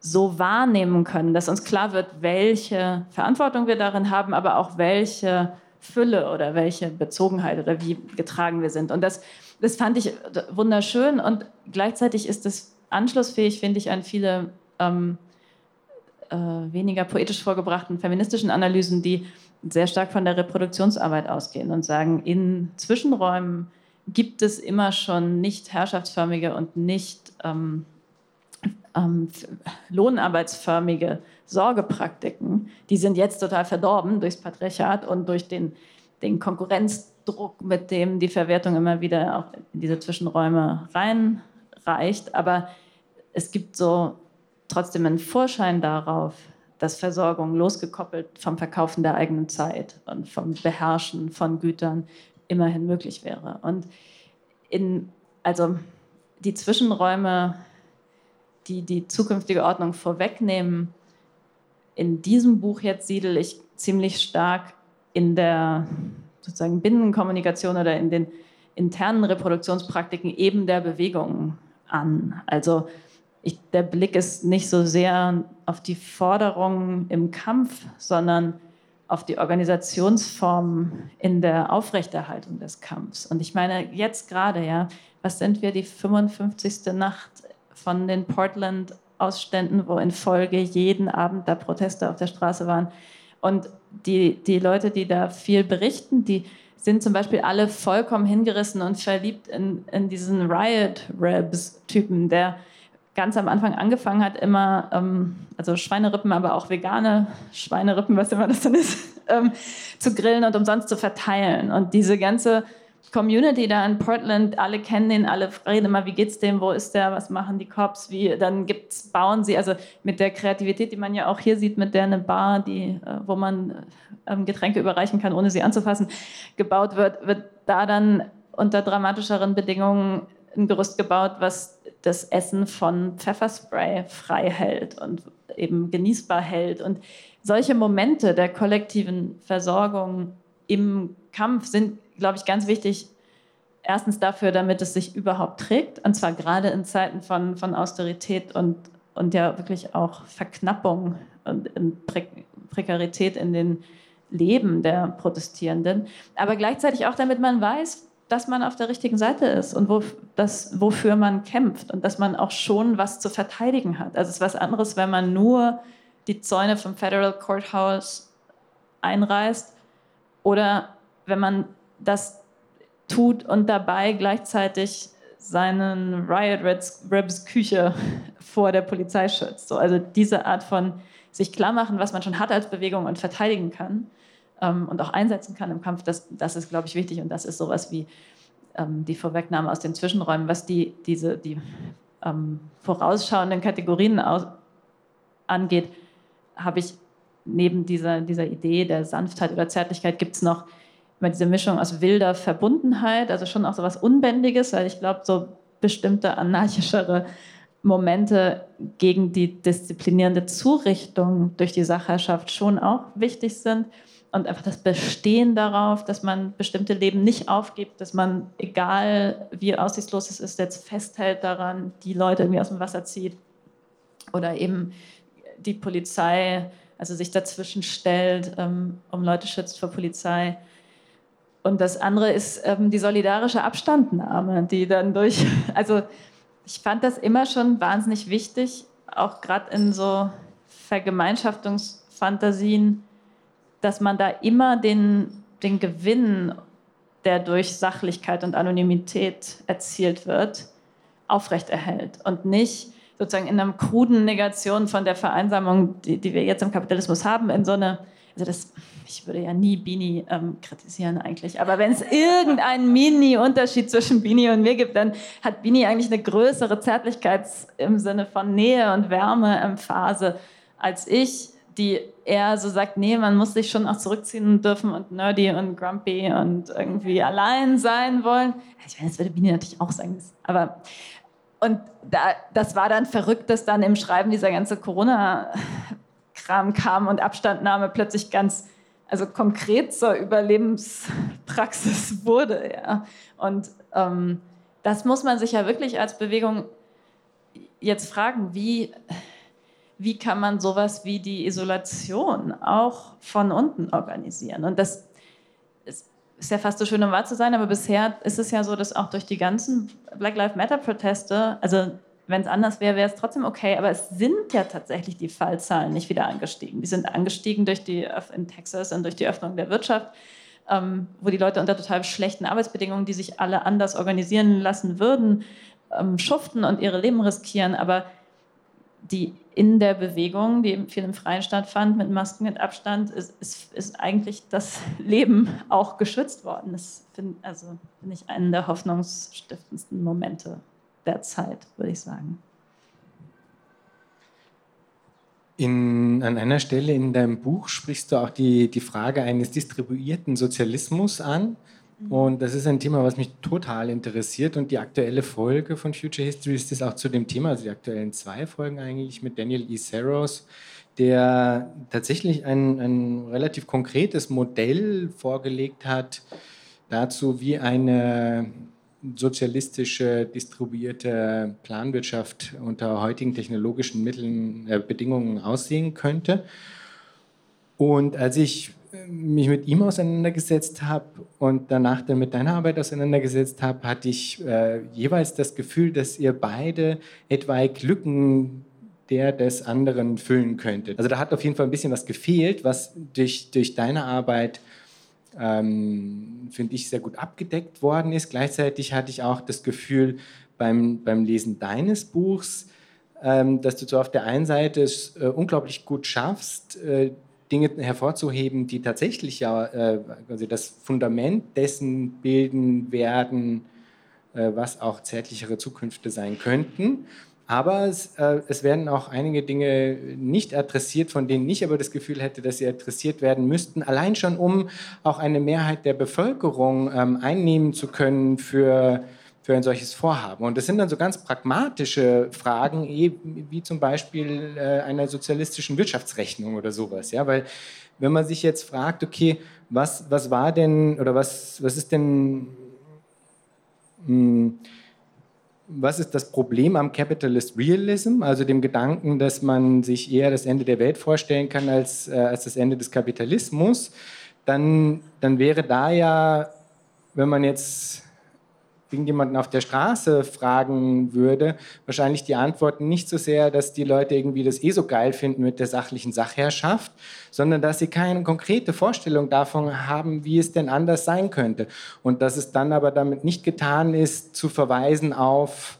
so wahrnehmen können, dass uns klar wird, welche Verantwortung wir darin haben, aber auch welche Fülle oder welche Bezogenheit oder wie getragen wir sind. Und das, das fand ich wunderschön und gleichzeitig ist es anschlussfähig, finde ich, an viele ähm, äh, weniger poetisch vorgebrachten feministischen Analysen, die sehr stark von der Reproduktionsarbeit ausgehen und sagen, in Zwischenräumen gibt es immer schon nicht herrschaftsförmige und nicht ähm, ähm, lohnarbeitsförmige Sorgepraktiken, die sind jetzt total verdorben durchs Patriarchat und durch den, den Konkurrenzdruck, mit dem die Verwertung immer wieder auch in diese Zwischenräume reinreicht. Aber es gibt so trotzdem einen Vorschein darauf, dass Versorgung losgekoppelt vom Verkaufen der eigenen Zeit und vom Beherrschen von Gütern immerhin möglich wäre. Und in, also die Zwischenräume die die zukünftige Ordnung vorwegnehmen. In diesem Buch jetzt siedel ich ziemlich stark in der sozusagen Binnenkommunikation oder in den internen Reproduktionspraktiken eben der Bewegung an. Also ich, der Blick ist nicht so sehr auf die Forderungen im Kampf, sondern auf die Organisationsform in der Aufrechterhaltung des Kampfs. Und ich meine, jetzt gerade, ja, was sind wir, die 55. Nacht von den Portland-Ausständen, wo in Folge jeden Abend da Proteste auf der Straße waren. Und die, die Leute, die da viel berichten, die sind zum Beispiel alle vollkommen hingerissen und verliebt in, in diesen Riot-Rebs-Typen, der ganz am Anfang angefangen hat, immer, ähm, also Schweinerippen, aber auch vegane Schweinerippen, was immer das dann ist, ähm, zu grillen und umsonst zu verteilen. Und diese ganze Community da in Portland, alle kennen ihn, alle reden immer, wie geht's dem, wo ist der, was machen die Cops, wie, dann gibt's, bauen sie, also mit der Kreativität, die man ja auch hier sieht, mit der eine Bar, die, äh, wo man ähm, Getränke überreichen kann, ohne sie anzufassen, gebaut wird, wird da dann unter dramatischeren Bedingungen ein Gerüst gebaut, was das Essen von Pfefferspray frei hält und eben genießbar hält. Und solche Momente der kollektiven Versorgung im Kampf sind glaube ich, ganz wichtig, erstens dafür, damit es sich überhaupt trägt, und zwar gerade in Zeiten von, von Austerität und, und ja wirklich auch Verknappung und in Pre Prekarität in den Leben der Protestierenden, aber gleichzeitig auch damit man weiß, dass man auf der richtigen Seite ist und wo, das, wofür man kämpft und dass man auch schon was zu verteidigen hat. Also es ist was anderes, wenn man nur die Zäune vom Federal Courthouse einreißt oder wenn man das tut und dabei gleichzeitig seinen Riot Ribs Küche vor der Polizei schützt. So, also diese Art von sich klar machen, was man schon hat als Bewegung und verteidigen kann ähm, und auch einsetzen kann im Kampf, das, das ist, glaube ich, wichtig und das ist sowas wie ähm, die Vorwegnahme aus den Zwischenräumen, was die, diese, die ähm, vorausschauenden Kategorien aus, angeht, habe ich neben dieser, dieser Idee der Sanftheit oder Zärtlichkeit gibt es noch immer diese Mischung aus wilder Verbundenheit, also schon auch so was Unbändiges, weil ich glaube, so bestimmte anarchischere Momente gegen die disziplinierende Zurichtung durch die Sachherrschaft schon auch wichtig sind. Und einfach das Bestehen darauf, dass man bestimmte Leben nicht aufgibt, dass man, egal wie aussichtslos es ist, jetzt festhält daran, die Leute irgendwie aus dem Wasser zieht. Oder eben die Polizei, also sich dazwischen stellt, ähm, um Leute schützt vor Polizei. Und das andere ist ähm, die solidarische Abstandnahme, die dann durch, also ich fand das immer schon wahnsinnig wichtig, auch gerade in so Vergemeinschaftungsfantasien, dass man da immer den, den Gewinn, der durch Sachlichkeit und Anonymität erzielt wird, aufrechterhält und nicht sozusagen in einer kruden Negation von der Vereinsamung, die, die wir jetzt im Kapitalismus haben, in so eine, also das, ich würde ja nie Bini ähm, kritisieren eigentlich, aber wenn es irgendeinen Mini-Unterschied zwischen Bini und mir gibt, dann hat Bini eigentlich eine größere Zärtlichkeit im Sinne von Nähe und Wärme Phase als ich, die eher so sagt, nee, man muss sich schon auch zurückziehen dürfen und nerdy und grumpy und irgendwie allein sein wollen. Ich meine, das würde Bini natürlich auch sagen, aber und da, das war dann verrückt, dass dann im Schreiben dieser ganze Corona-Kram kam und Abstandnahme plötzlich ganz, also konkret zur Überlebenspraxis wurde. Ja. Und ähm, das muss man sich ja wirklich als Bewegung jetzt fragen, wie, wie kann man sowas wie die Isolation auch von unten organisieren? Und das ist ja fast so schön, um wahr zu sein, aber bisher ist es ja so, dass auch durch die ganzen Black Lives Matter-Proteste, also wenn es anders wäre, wäre es trotzdem okay, aber es sind ja tatsächlich die Fallzahlen nicht wieder angestiegen. Die sind angestiegen durch die in Texas und durch die Öffnung der Wirtschaft, ähm, wo die Leute unter total schlechten Arbeitsbedingungen, die sich alle anders organisieren lassen würden, ähm, schuften und ihre Leben riskieren. Aber die in der Bewegung, die viel im Freien stattfand, mit Masken und Abstand, ist, ist, ist eigentlich das Leben auch geschützt worden. Das finde also, find ich einen der hoffnungsstiftendsten Momente der Zeit, würde ich sagen. In, an einer Stelle in deinem Buch sprichst du auch die, die Frage eines distribuierten Sozialismus an. Und das ist ein Thema, was mich total interessiert. Und die aktuelle Folge von Future History ist das auch zu dem Thema, also die aktuellen zwei Folgen eigentlich mit Daniel E. Saros, der tatsächlich ein, ein relativ konkretes Modell vorgelegt hat dazu, wie eine sozialistische, distribuierte Planwirtschaft unter heutigen technologischen Mitteln, äh, Bedingungen aussehen könnte. Und als ich mich mit ihm auseinandergesetzt habe und danach dann mit deiner Arbeit auseinandergesetzt habe, hatte ich äh, jeweils das Gefühl, dass ihr beide etwaige Lücken der des anderen füllen könntet. Also da hat auf jeden Fall ein bisschen was gefehlt, was durch, durch deine Arbeit, ähm, finde ich, sehr gut abgedeckt worden ist. Gleichzeitig hatte ich auch das Gefühl beim, beim Lesen deines Buchs, ähm, dass du so auf der einen Seite es äh, unglaublich gut schaffst, äh, Dinge hervorzuheben, die tatsächlich ja äh, also das Fundament dessen bilden werden, äh, was auch zärtlichere Zukünfte sein könnten. Aber es, äh, es, werden auch einige Dinge nicht adressiert, von denen ich aber das Gefühl hätte, dass sie adressiert werden müssten, allein schon um auch eine Mehrheit der Bevölkerung ähm, einnehmen zu können für für ein solches Vorhaben. Und das sind dann so ganz pragmatische Fragen, eh, wie zum Beispiel äh, einer sozialistischen Wirtschaftsrechnung oder sowas. Ja? Weil wenn man sich jetzt fragt, okay, was, was war denn oder was, was ist denn, hm, was ist das Problem am Capitalist Realism, also dem Gedanken, dass man sich eher das Ende der Welt vorstellen kann als, äh, als das Ende des Kapitalismus, dann, dann wäre da ja, wenn man jetzt irgendjemanden auf der Straße fragen würde, wahrscheinlich die Antwort nicht so sehr, dass die Leute irgendwie das eh so geil finden mit der sachlichen Sachherrschaft, sondern dass sie keine konkrete Vorstellung davon haben, wie es denn anders sein könnte. Und dass es dann aber damit nicht getan ist, zu verweisen auf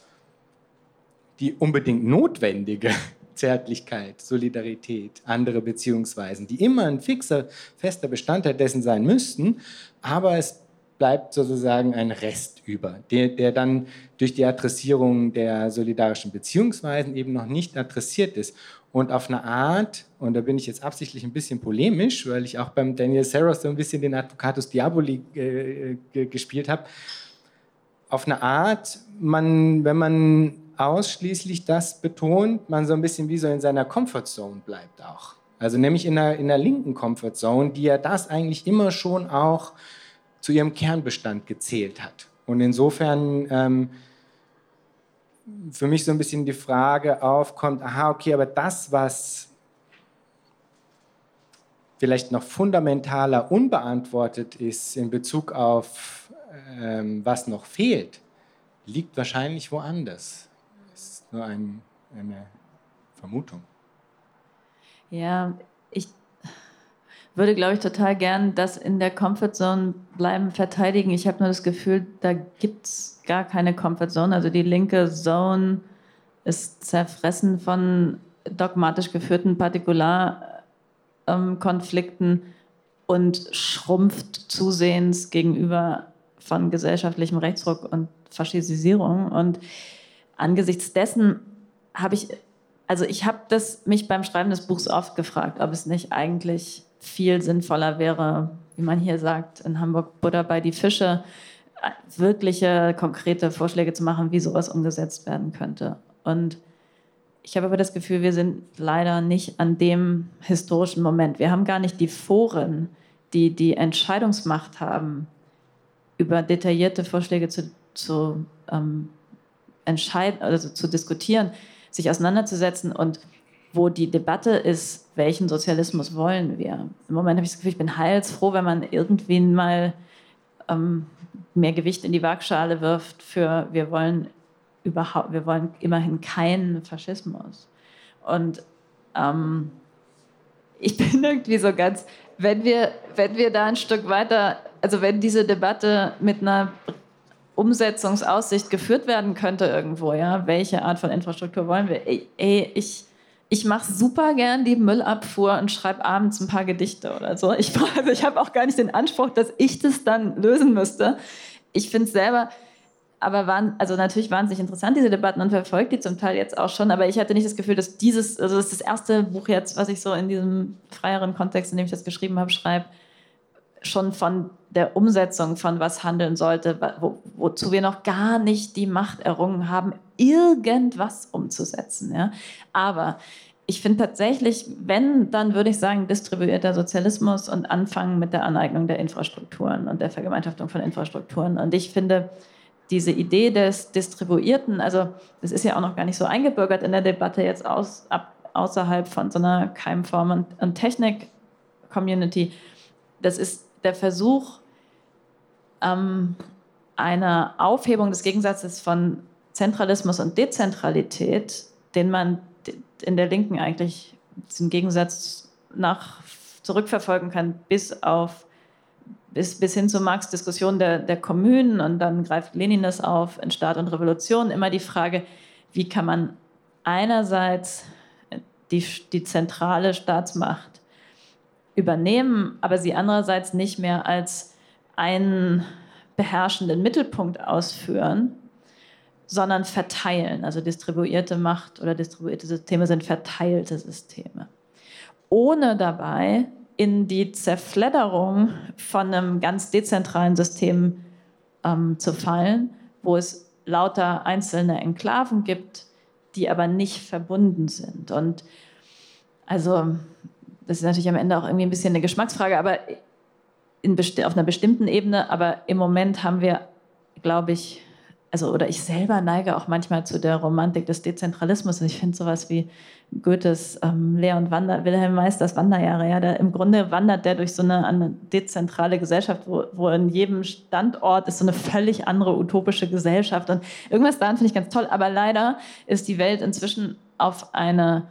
die unbedingt notwendige Zärtlichkeit, Solidarität, andere Beziehungsweisen, die immer ein fixer, fester Bestandteil dessen sein müssten, aber es bleibt sozusagen ein Rest über, der, der dann durch die Adressierung der solidarischen Beziehungsweisen eben noch nicht adressiert ist. Und auf eine Art, und da bin ich jetzt absichtlich ein bisschen polemisch, weil ich auch beim Daniel Saros so ein bisschen den Advocatus Diaboli äh, gespielt habe, auf eine Art, man, wenn man ausschließlich das betont, man so ein bisschen wie so in seiner Comfortzone bleibt auch. Also nämlich in der, in der linken Comfortzone, die ja das eigentlich immer schon auch zu ihrem Kernbestand gezählt hat. Und insofern ähm, für mich so ein bisschen die Frage aufkommt, aha, okay, aber das, was vielleicht noch fundamentaler unbeantwortet ist in Bezug auf, ähm, was noch fehlt, liegt wahrscheinlich woanders. Das ist nur ein, eine Vermutung. Ja, würde, glaube ich, total gern das in der Comfortzone bleiben, verteidigen. Ich habe nur das Gefühl, da gibt es gar keine Comfortzone. Also die linke Zone ist zerfressen von dogmatisch geführten Partikularkonflikten und schrumpft zusehends gegenüber von gesellschaftlichem Rechtsruck und Faschisierung. Und angesichts dessen habe ich, also ich habe das mich beim Schreiben des Buchs oft gefragt, ob es nicht eigentlich viel sinnvoller wäre, wie man hier sagt, in Hamburg Buddha bei die Fische, wirkliche konkrete Vorschläge zu machen, wie sowas umgesetzt werden könnte. Und ich habe aber das Gefühl, wir sind leider nicht an dem historischen Moment. Wir haben gar nicht die Foren, die die Entscheidungsmacht haben, über detaillierte Vorschläge zu, zu ähm, entscheiden, also zu diskutieren, sich auseinanderzusetzen und wo die Debatte ist, welchen Sozialismus wollen wir. Im Moment habe ich das Gefühl, ich bin heilsfroh, wenn man irgendwie mal ähm, mehr Gewicht in die Waagschale wirft für wir wollen überhaupt, wir wollen immerhin keinen Faschismus. Und ähm, ich bin irgendwie so ganz, wenn wir, wenn wir da ein Stück weiter, also wenn diese Debatte mit einer Umsetzungsaussicht geführt werden könnte irgendwo, ja, welche Art von Infrastruktur wollen wir? Ey, ey ich, ich mache super gern die Müllabfuhr und schreibe abends ein paar Gedichte oder so. Ich, also ich habe auch gar nicht den Anspruch, dass ich das dann lösen müsste. Ich finde es selber, aber waren, also natürlich wahnsinnig interessant, diese Debatten und verfolgt die zum Teil jetzt auch schon, aber ich hatte nicht das Gefühl, dass dieses, also das ist das erste Buch jetzt, was ich so in diesem freieren Kontext, in dem ich das geschrieben habe, schreibe, schon von der Umsetzung von was handeln sollte, wo, wozu wir noch gar nicht die Macht errungen haben, irgendwas umzusetzen. Ja? Aber ich finde tatsächlich, wenn, dann würde ich sagen, distribuierter Sozialismus und anfangen mit der Aneignung der Infrastrukturen und der Vergemeinschaftung von Infrastrukturen. Und ich finde, diese Idee des Distribuierten, also das ist ja auch noch gar nicht so eingebürgert in der Debatte jetzt aus, ab, außerhalb von so einer Keimform- und, und Technik-Community, das ist der Versuch ähm, einer Aufhebung des Gegensatzes von Zentralismus und Dezentralität, den man in der Linken eigentlich diesen Gegensatz nach zurückverfolgen kann bis auf bis, bis hin zu Marx Diskussion der, der Kommunen und dann greift Lenin das auf in Staat und Revolution. Immer die Frage, wie kann man einerseits die, die zentrale Staatsmacht übernehmen, aber sie andererseits nicht mehr als einen beherrschenden Mittelpunkt ausführen, sondern verteilen. Also distribuierte Macht oder distribuierte Systeme sind verteilte Systeme. Ohne dabei in die Zerfledderung von einem ganz dezentralen System ähm, zu fallen, wo es lauter einzelne Enklaven gibt, die aber nicht verbunden sind. Und also, das ist natürlich am Ende auch irgendwie ein bisschen eine Geschmacksfrage, aber auf einer bestimmten Ebene. Aber im Moment haben wir, glaube ich, also oder ich selber neige auch manchmal zu der Romantik des Dezentralismus. Und ich finde sowas wie Goethes ähm, und Wander, Wilhelm Meisters Wanderjahre, ja, der, im Grunde wandert der durch so eine, eine dezentrale Gesellschaft, wo, wo in jedem Standort ist so eine völlig andere utopische Gesellschaft. Und irgendwas daran finde ich ganz toll. Aber leider ist die Welt inzwischen auf, eine,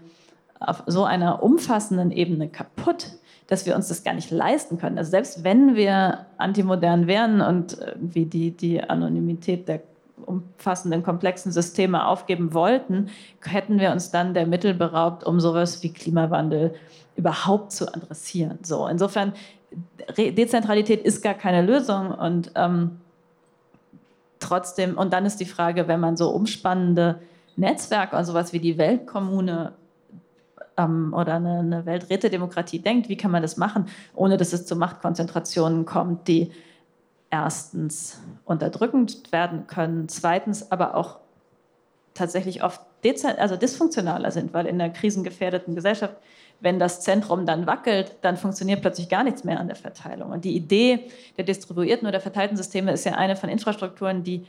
auf so einer umfassenden Ebene kaputt, dass wir uns das gar nicht leisten können. Also selbst wenn wir antimodern wären und wie die, die Anonymität der umfassenden, komplexen Systeme aufgeben wollten, hätten wir uns dann der Mittel beraubt, um sowas wie Klimawandel überhaupt zu adressieren. So, insofern, Dezentralität ist gar keine Lösung und ähm, trotzdem, und dann ist die Frage, wenn man so umspannende Netzwerke und sowas wie die Weltkommune ähm, oder eine, eine Welträtedemokratie denkt, wie kann man das machen, ohne dass es zu Machtkonzentrationen kommt, die erstens unterdrückend werden können, zweitens aber auch tatsächlich oft also dysfunktionaler sind, weil in einer krisengefährdeten Gesellschaft, wenn das Zentrum dann wackelt, dann funktioniert plötzlich gar nichts mehr an der Verteilung. Und die Idee der distribuierten oder verteilten Systeme ist ja eine von Infrastrukturen, die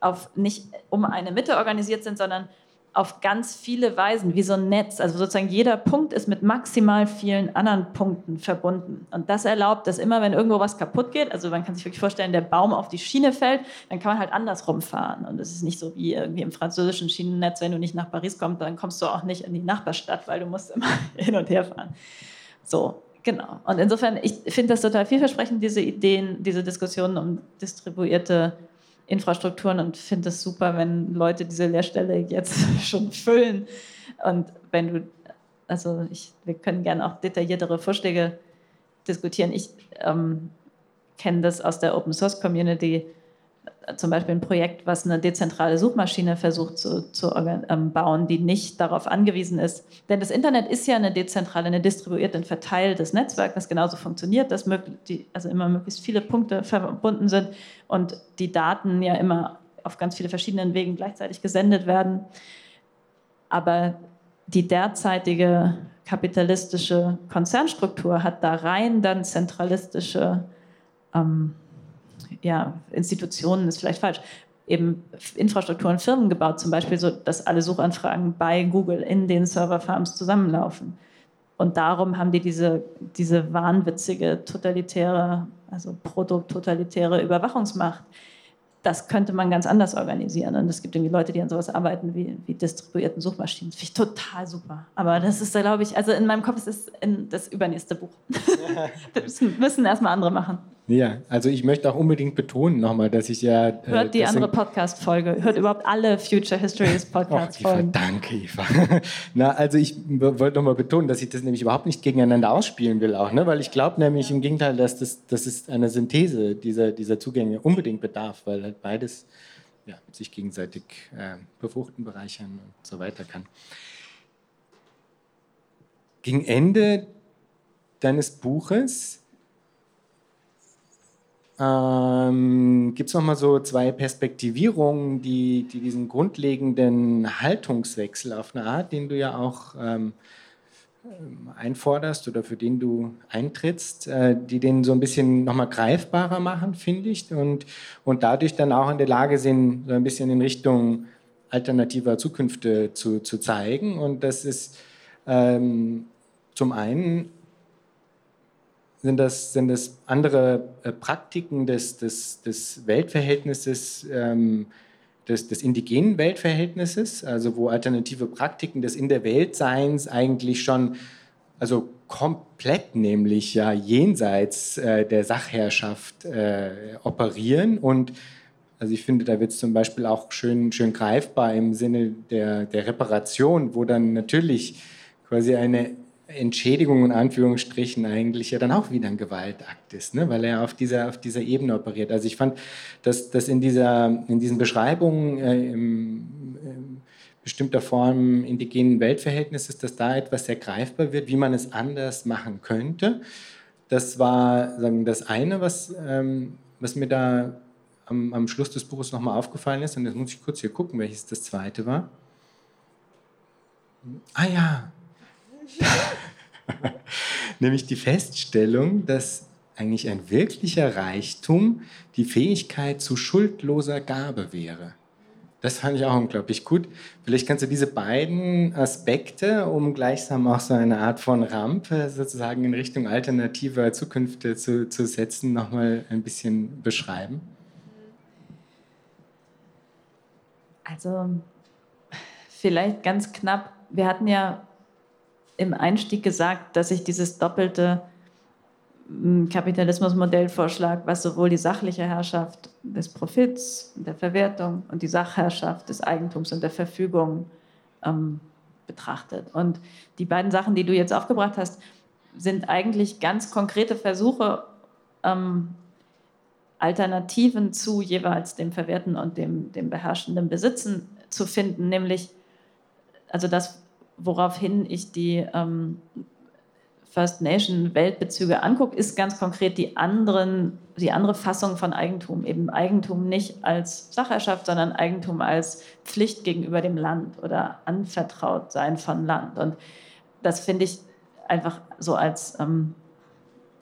auf nicht um eine Mitte organisiert sind, sondern auf ganz viele Weisen, wie so ein Netz. Also sozusagen jeder Punkt ist mit maximal vielen anderen Punkten verbunden. Und das erlaubt, dass immer, wenn irgendwo was kaputt geht, also man kann sich wirklich vorstellen, der Baum auf die Schiene fällt, dann kann man halt andersrum fahren. Und es ist nicht so wie irgendwie im französischen Schienennetz, wenn du nicht nach Paris kommst, dann kommst du auch nicht in die Nachbarstadt, weil du musst immer hin und her fahren. So, genau. Und insofern, ich finde das total vielversprechend, diese Ideen, diese Diskussionen um distribuierte Infrastrukturen und finde es super, wenn Leute diese Lehrstelle jetzt schon füllen. Und wenn du, also ich, wir können gerne auch detailliertere Vorschläge diskutieren. Ich ähm, kenne das aus der Open Source Community, zum Beispiel ein Projekt, was eine dezentrale Suchmaschine versucht zu, zu ähm, bauen, die nicht darauf angewiesen ist. Denn das Internet ist ja eine dezentrale, eine distribuierte, ein verteiltes Netzwerk, das genauso funktioniert, dass die, also immer möglichst viele Punkte verbunden sind und die Daten ja immer auf ganz viele verschiedenen Wegen gleichzeitig gesendet werden. Aber die derzeitige kapitalistische Konzernstruktur hat da rein dann zentralistische ähm, ja, Institutionen ist vielleicht falsch, eben Infrastrukturen, Firmen gebaut, zum Beispiel so, dass alle Suchanfragen bei Google in den Serverfarms zusammenlaufen. Und darum haben die diese, diese wahnwitzige totalitäre, also protototalitäre Überwachungsmacht das könnte man ganz anders organisieren. Und es gibt irgendwie Leute, die an sowas arbeiten wie, wie distribuierten Suchmaschinen. Das finde ich total super. Aber das ist, glaube ich, also in meinem Kopf ist es das übernächste Buch. das müssen erstmal andere machen. Ja, also ich möchte auch unbedingt betonen nochmal, dass ich ja. Äh, Hört die andere Podcast-Folge. Hört überhaupt alle Future Histories Podcast-Folgen. Danke, Eva. Na, also ich wollte nochmal betonen, dass ich das nämlich überhaupt nicht gegeneinander ausspielen will, auch, ne? weil ich glaube nämlich im Gegenteil, dass das, das ist eine Synthese dieser, dieser Zugänge unbedingt bedarf, weil halt beides ja, sich gegenseitig äh, befruchten, bereichern und so weiter kann. Gegen Ende deines Buches ähm, Gibt es noch mal so zwei Perspektivierungen, die, die diesen grundlegenden Haltungswechsel auf eine Art, den du ja auch ähm, einforderst oder für den du eintrittst, äh, die den so ein bisschen noch mal greifbarer machen, finde ich, und, und dadurch dann auch in der Lage sind, so ein bisschen in Richtung alternativer Zukünfte zu, zu zeigen. Und das ist ähm, zum einen sind das, sind das andere äh, Praktiken des, des, des Weltverhältnisses, ähm, des, des indigenen Weltverhältnisses, also wo alternative Praktiken des In der Weltseins eigentlich schon, also komplett nämlich ja jenseits äh, der Sachherrschaft äh, operieren? Und also ich finde, da wird es zum Beispiel auch schön, schön greifbar im Sinne der, der Reparation, wo dann natürlich quasi eine Entschädigung in Anführungsstrichen eigentlich ja dann auch wieder ein Gewaltakt ist, ne? weil er auf dieser, auf dieser Ebene operiert. Also ich fand, dass, dass in, dieser, in diesen Beschreibungen äh, im, in bestimmter Form indigenen Weltverhältnisses, dass da etwas sehr greifbar wird, wie man es anders machen könnte. Das war sagen, das eine, was, ähm, was mir da am, am Schluss des Buches nochmal aufgefallen ist. Und jetzt muss ich kurz hier gucken, welches das zweite war. Ah ja, Nämlich die Feststellung, dass eigentlich ein wirklicher Reichtum die Fähigkeit zu schuldloser Gabe wäre. Das fand ich auch unglaublich gut. Vielleicht kannst du diese beiden Aspekte, um gleichsam auch so eine Art von Rampe sozusagen in Richtung alternativer Zukünfte zu, zu setzen, nochmal ein bisschen beschreiben. Also vielleicht ganz knapp. Wir hatten ja im Einstieg gesagt, dass ich dieses doppelte hm, Kapitalismusmodell vorschlage, was sowohl die sachliche Herrschaft des Profits, der Verwertung und die Sachherrschaft des Eigentums und der Verfügung ähm, betrachtet. Und die beiden Sachen, die du jetzt aufgebracht hast, sind eigentlich ganz konkrete Versuche, ähm, Alternativen zu jeweils dem Verwerten und dem, dem beherrschenden Besitzen zu finden, nämlich also das, woraufhin ich die ähm, First Nation Weltbezüge angucke, ist ganz konkret die, anderen, die andere Fassung von Eigentum. Eben Eigentum nicht als Sachherrschaft, sondern Eigentum als Pflicht gegenüber dem Land oder anvertraut sein von Land. Und das finde ich einfach so als ähm,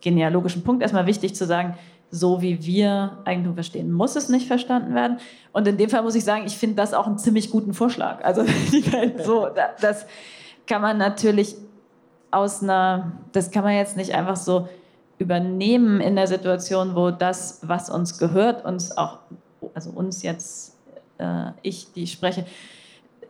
genealogischen Punkt erstmal wichtig zu sagen, so wie wir Eigentum verstehen, muss es nicht verstanden werden. Und in dem Fall muss ich sagen, ich finde das auch einen ziemlich guten Vorschlag. Also so, das kann man natürlich aus einer, das kann man jetzt nicht einfach so übernehmen in der Situation, wo das, was uns gehört, uns auch, also uns jetzt, äh, ich, die ich spreche,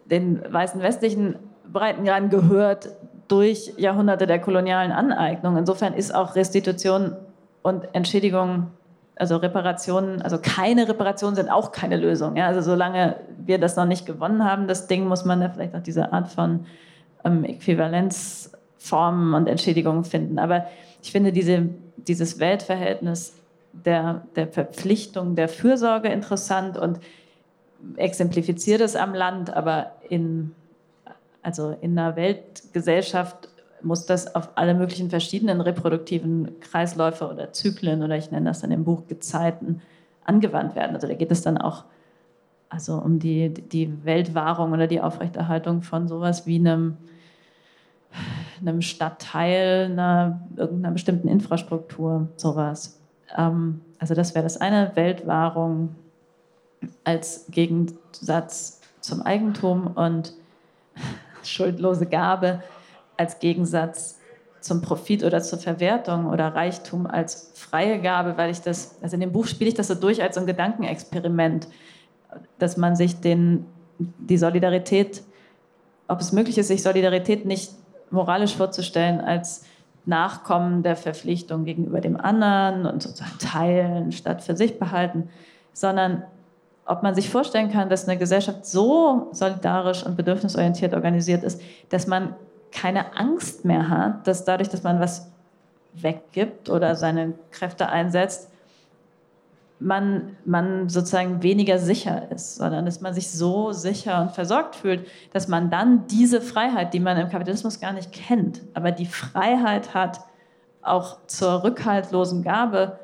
den weißen westlichen Breitengraden gehört durch Jahrhunderte der kolonialen Aneignung. Insofern ist auch Restitution und Entschädigung also Reparationen, also keine Reparationen sind auch keine Lösung. Ja? Also solange wir das noch nicht gewonnen haben, das Ding, muss man da vielleicht auch diese Art von ähm, Äquivalenzformen und Entschädigungen finden. Aber ich finde diese, dieses Weltverhältnis der, der Verpflichtung, der Fürsorge interessant und exemplifiziert es am Land, aber in, also in einer Weltgesellschaft muss das auf alle möglichen verschiedenen reproduktiven Kreisläufe oder Zyklen oder ich nenne das dann im Buch Gezeiten angewandt werden. Also da geht es dann auch also um die, die Weltwahrung oder die Aufrechterhaltung von sowas wie einem, einem Stadtteil, einer, irgendeiner bestimmten Infrastruktur, sowas. Ähm, also das wäre das eine, Weltwahrung als Gegensatz zum Eigentum und schuldlose Gabe als Gegensatz zum Profit oder zur Verwertung oder Reichtum als freie Gabe, weil ich das, also in dem Buch spiele ich das so durch als so ein Gedankenexperiment, dass man sich den, die Solidarität, ob es möglich ist, sich Solidarität nicht moralisch vorzustellen als Nachkommen der Verpflichtung gegenüber dem anderen und sozusagen teilen statt für sich behalten, sondern ob man sich vorstellen kann, dass eine Gesellschaft so solidarisch und bedürfnisorientiert organisiert ist, dass man keine Angst mehr hat, dass dadurch, dass man was weggibt oder seine Kräfte einsetzt, man, man sozusagen weniger sicher ist, sondern dass man sich so sicher und versorgt fühlt, dass man dann diese Freiheit, die man im Kapitalismus gar nicht kennt, aber die Freiheit hat, auch zur rückhaltlosen Gabe,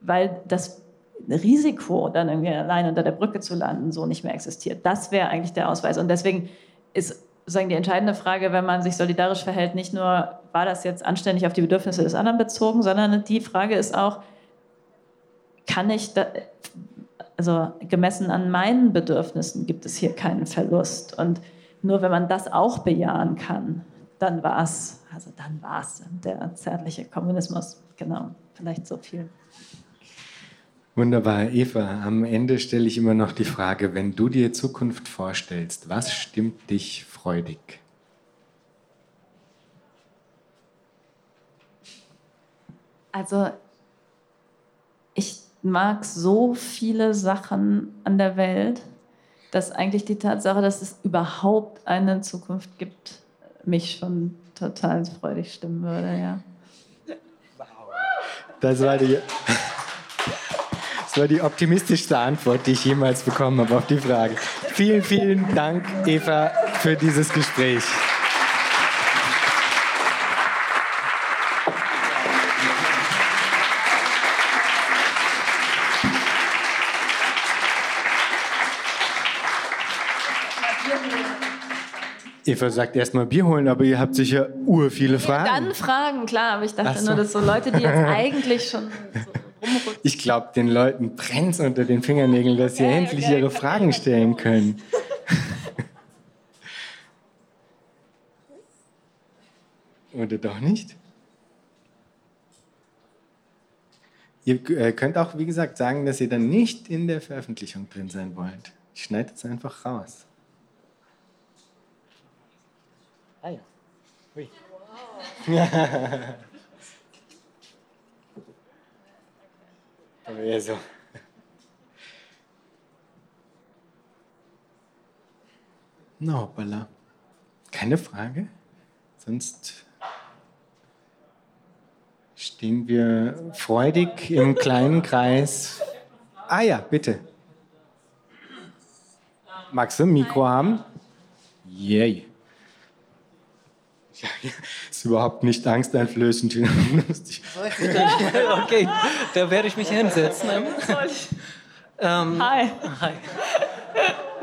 weil das Risiko, dann irgendwie allein unter der Brücke zu landen, so nicht mehr existiert. Das wäre eigentlich der Ausweis. Und deswegen ist sozusagen die entscheidende Frage, wenn man sich solidarisch verhält, nicht nur, war das jetzt anständig auf die Bedürfnisse des anderen bezogen, sondern die Frage ist auch, kann ich, da, also gemessen an meinen Bedürfnissen gibt es hier keinen Verlust. Und nur wenn man das auch bejahen kann, dann war es, also dann war es der zärtliche Kommunismus. Genau, vielleicht so viel. Wunderbar, Eva. Am Ende stelle ich immer noch die Frage, wenn du dir Zukunft vorstellst, was stimmt dich freudig? Also ich mag so viele Sachen an der Welt, dass eigentlich die Tatsache, dass es überhaupt eine Zukunft gibt, mich schon total freudig stimmen würde, ja. Wow. Das war die. Das war die optimistischste Antwort, die ich jemals bekommen habe auf die Frage. Vielen, vielen Dank, Eva, für dieses Gespräch. Eva sagt erstmal Bier holen, aber ihr habt sicher ur viele Fragen. Dann Fragen, klar, aber ich dachte so. nur, dass so Leute, die jetzt eigentlich schon ich glaube, den Leuten brennt es unter den Fingernägeln, dass sie okay, endlich okay. ihre Fragen stellen können. Oder doch nicht? Ihr äh, könnt auch, wie gesagt, sagen, dass ihr dann nicht in der Veröffentlichung drin sein wollt. Ich schneide es einfach raus. Ah ja. Ui. Wow. Aber eher so. Na, hoppala. Keine Frage. Sonst stehen wir freudig im kleinen Kreis. Ah ja, bitte. Magst du ein Mikro haben? Yay. Ja, ist überhaupt nicht angsteinflößend. okay, da werde ich mich hinsetzen. Ähm, hi. Hi.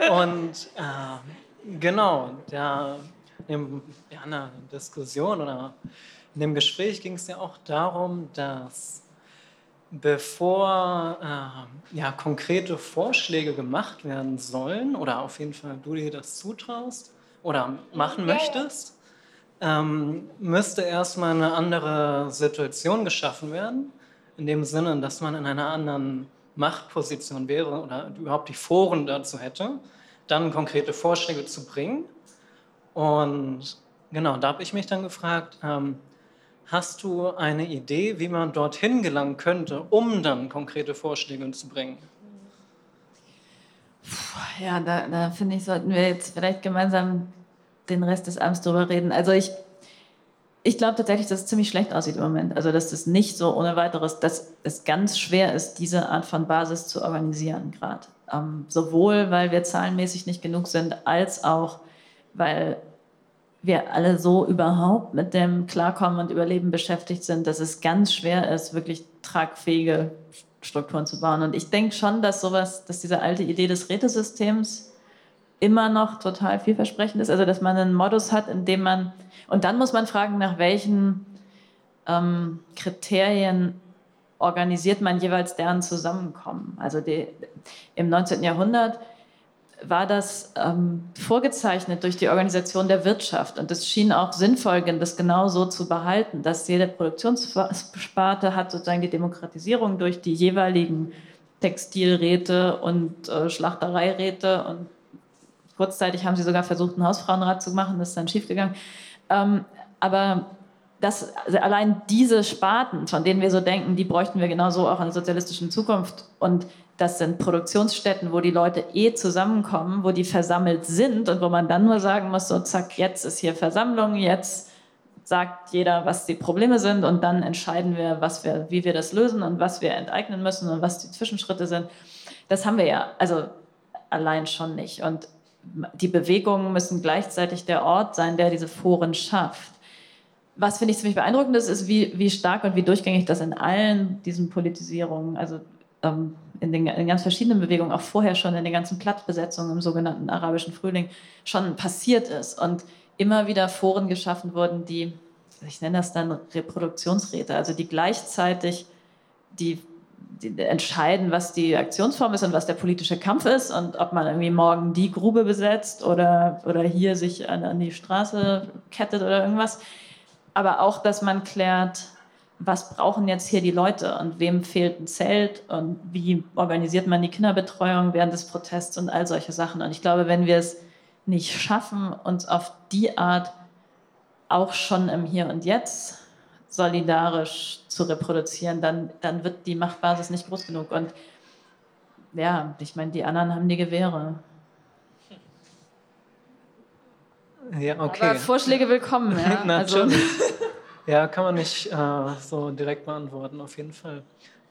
Und äh, genau, der, in einer Diskussion oder in dem Gespräch ging es ja auch darum, dass bevor äh, ja, konkrete Vorschläge gemacht werden sollen, oder auf jeden Fall du dir das zutraust oder machen möchtest, ähm, müsste erstmal eine andere Situation geschaffen werden, in dem Sinne, dass man in einer anderen Machtposition wäre oder überhaupt die Foren dazu hätte, dann konkrete Vorschläge zu bringen. Und genau, da habe ich mich dann gefragt, ähm, Hast du eine Idee, wie man dorthin gelangen könnte, um dann konkrete Vorschläge zu bringen? Ja, da, da finde ich, sollten wir jetzt vielleicht gemeinsam den Rest des Abends drüber reden. Also ich, ich glaube tatsächlich, dass es ziemlich schlecht aussieht im Moment. Also dass es nicht so ohne weiteres, dass es ganz schwer ist, diese Art von Basis zu organisieren gerade. Ähm, sowohl, weil wir zahlenmäßig nicht genug sind, als auch, weil wir alle so überhaupt mit dem Klarkommen und Überleben beschäftigt sind, dass es ganz schwer ist, wirklich tragfähige Strukturen zu bauen. Und ich denke schon, dass sowas, dass diese alte Idee des Rätesystems immer noch total vielversprechend ist. Also dass man einen Modus hat, in dem man und dann muss man fragen, nach welchen ähm, Kriterien organisiert man jeweils deren Zusammenkommen. Also die, im 19. Jahrhundert war das ähm, vorgezeichnet durch die Organisation der Wirtschaft. Und es schien auch sinnvoll, das genau so zu behalten, dass jede Produktionssparte hat sozusagen die Demokratisierung durch die jeweiligen Textilräte und äh, Schlachtereiräte. Und kurzzeitig haben sie sogar versucht, einen Hausfrauenrat zu machen, das ist dann schiefgegangen. Ähm, aber das, also allein diese Sparten, von denen wir so denken, die bräuchten wir genauso auch in der sozialistischen Zukunft. Und das sind Produktionsstätten, wo die Leute eh zusammenkommen, wo die versammelt sind und wo man dann nur sagen muss, so zack, jetzt ist hier Versammlung, jetzt sagt jeder, was die Probleme sind und dann entscheiden wir, was wir, wie wir das lösen und was wir enteignen müssen und was die Zwischenschritte sind. Das haben wir ja, also allein schon nicht. Und die Bewegungen müssen gleichzeitig der Ort sein, der diese Foren schafft. Was finde ich ziemlich beeindruckend ist, ist, wie, wie stark und wie durchgängig das in allen diesen Politisierungen, also ähm, in, den, in ganz verschiedenen Bewegungen, auch vorher schon in den ganzen Platzbesetzungen im sogenannten arabischen Frühling schon passiert ist und immer wieder Foren geschaffen wurden, die, ich nenne das dann Reproduktionsräte, also die gleichzeitig die, die entscheiden, was die Aktionsform ist und was der politische Kampf ist und ob man irgendwie morgen die Grube besetzt oder, oder hier sich an, an die Straße kettet oder irgendwas. Aber auch, dass man klärt, was brauchen jetzt hier die Leute und wem fehlt ein Zelt und wie organisiert man die Kinderbetreuung während des Protests und all solche Sachen. Und ich glaube, wenn wir es nicht schaffen, uns auf die Art auch schon im Hier und Jetzt solidarisch zu reproduzieren, dann, dann wird die Machtbasis nicht groß genug. Und ja, ich meine, die anderen haben die Gewehre. Ja, okay. Aber Vorschläge willkommen. Ja? Also, ja, kann man nicht äh, so direkt beantworten, auf jeden Fall.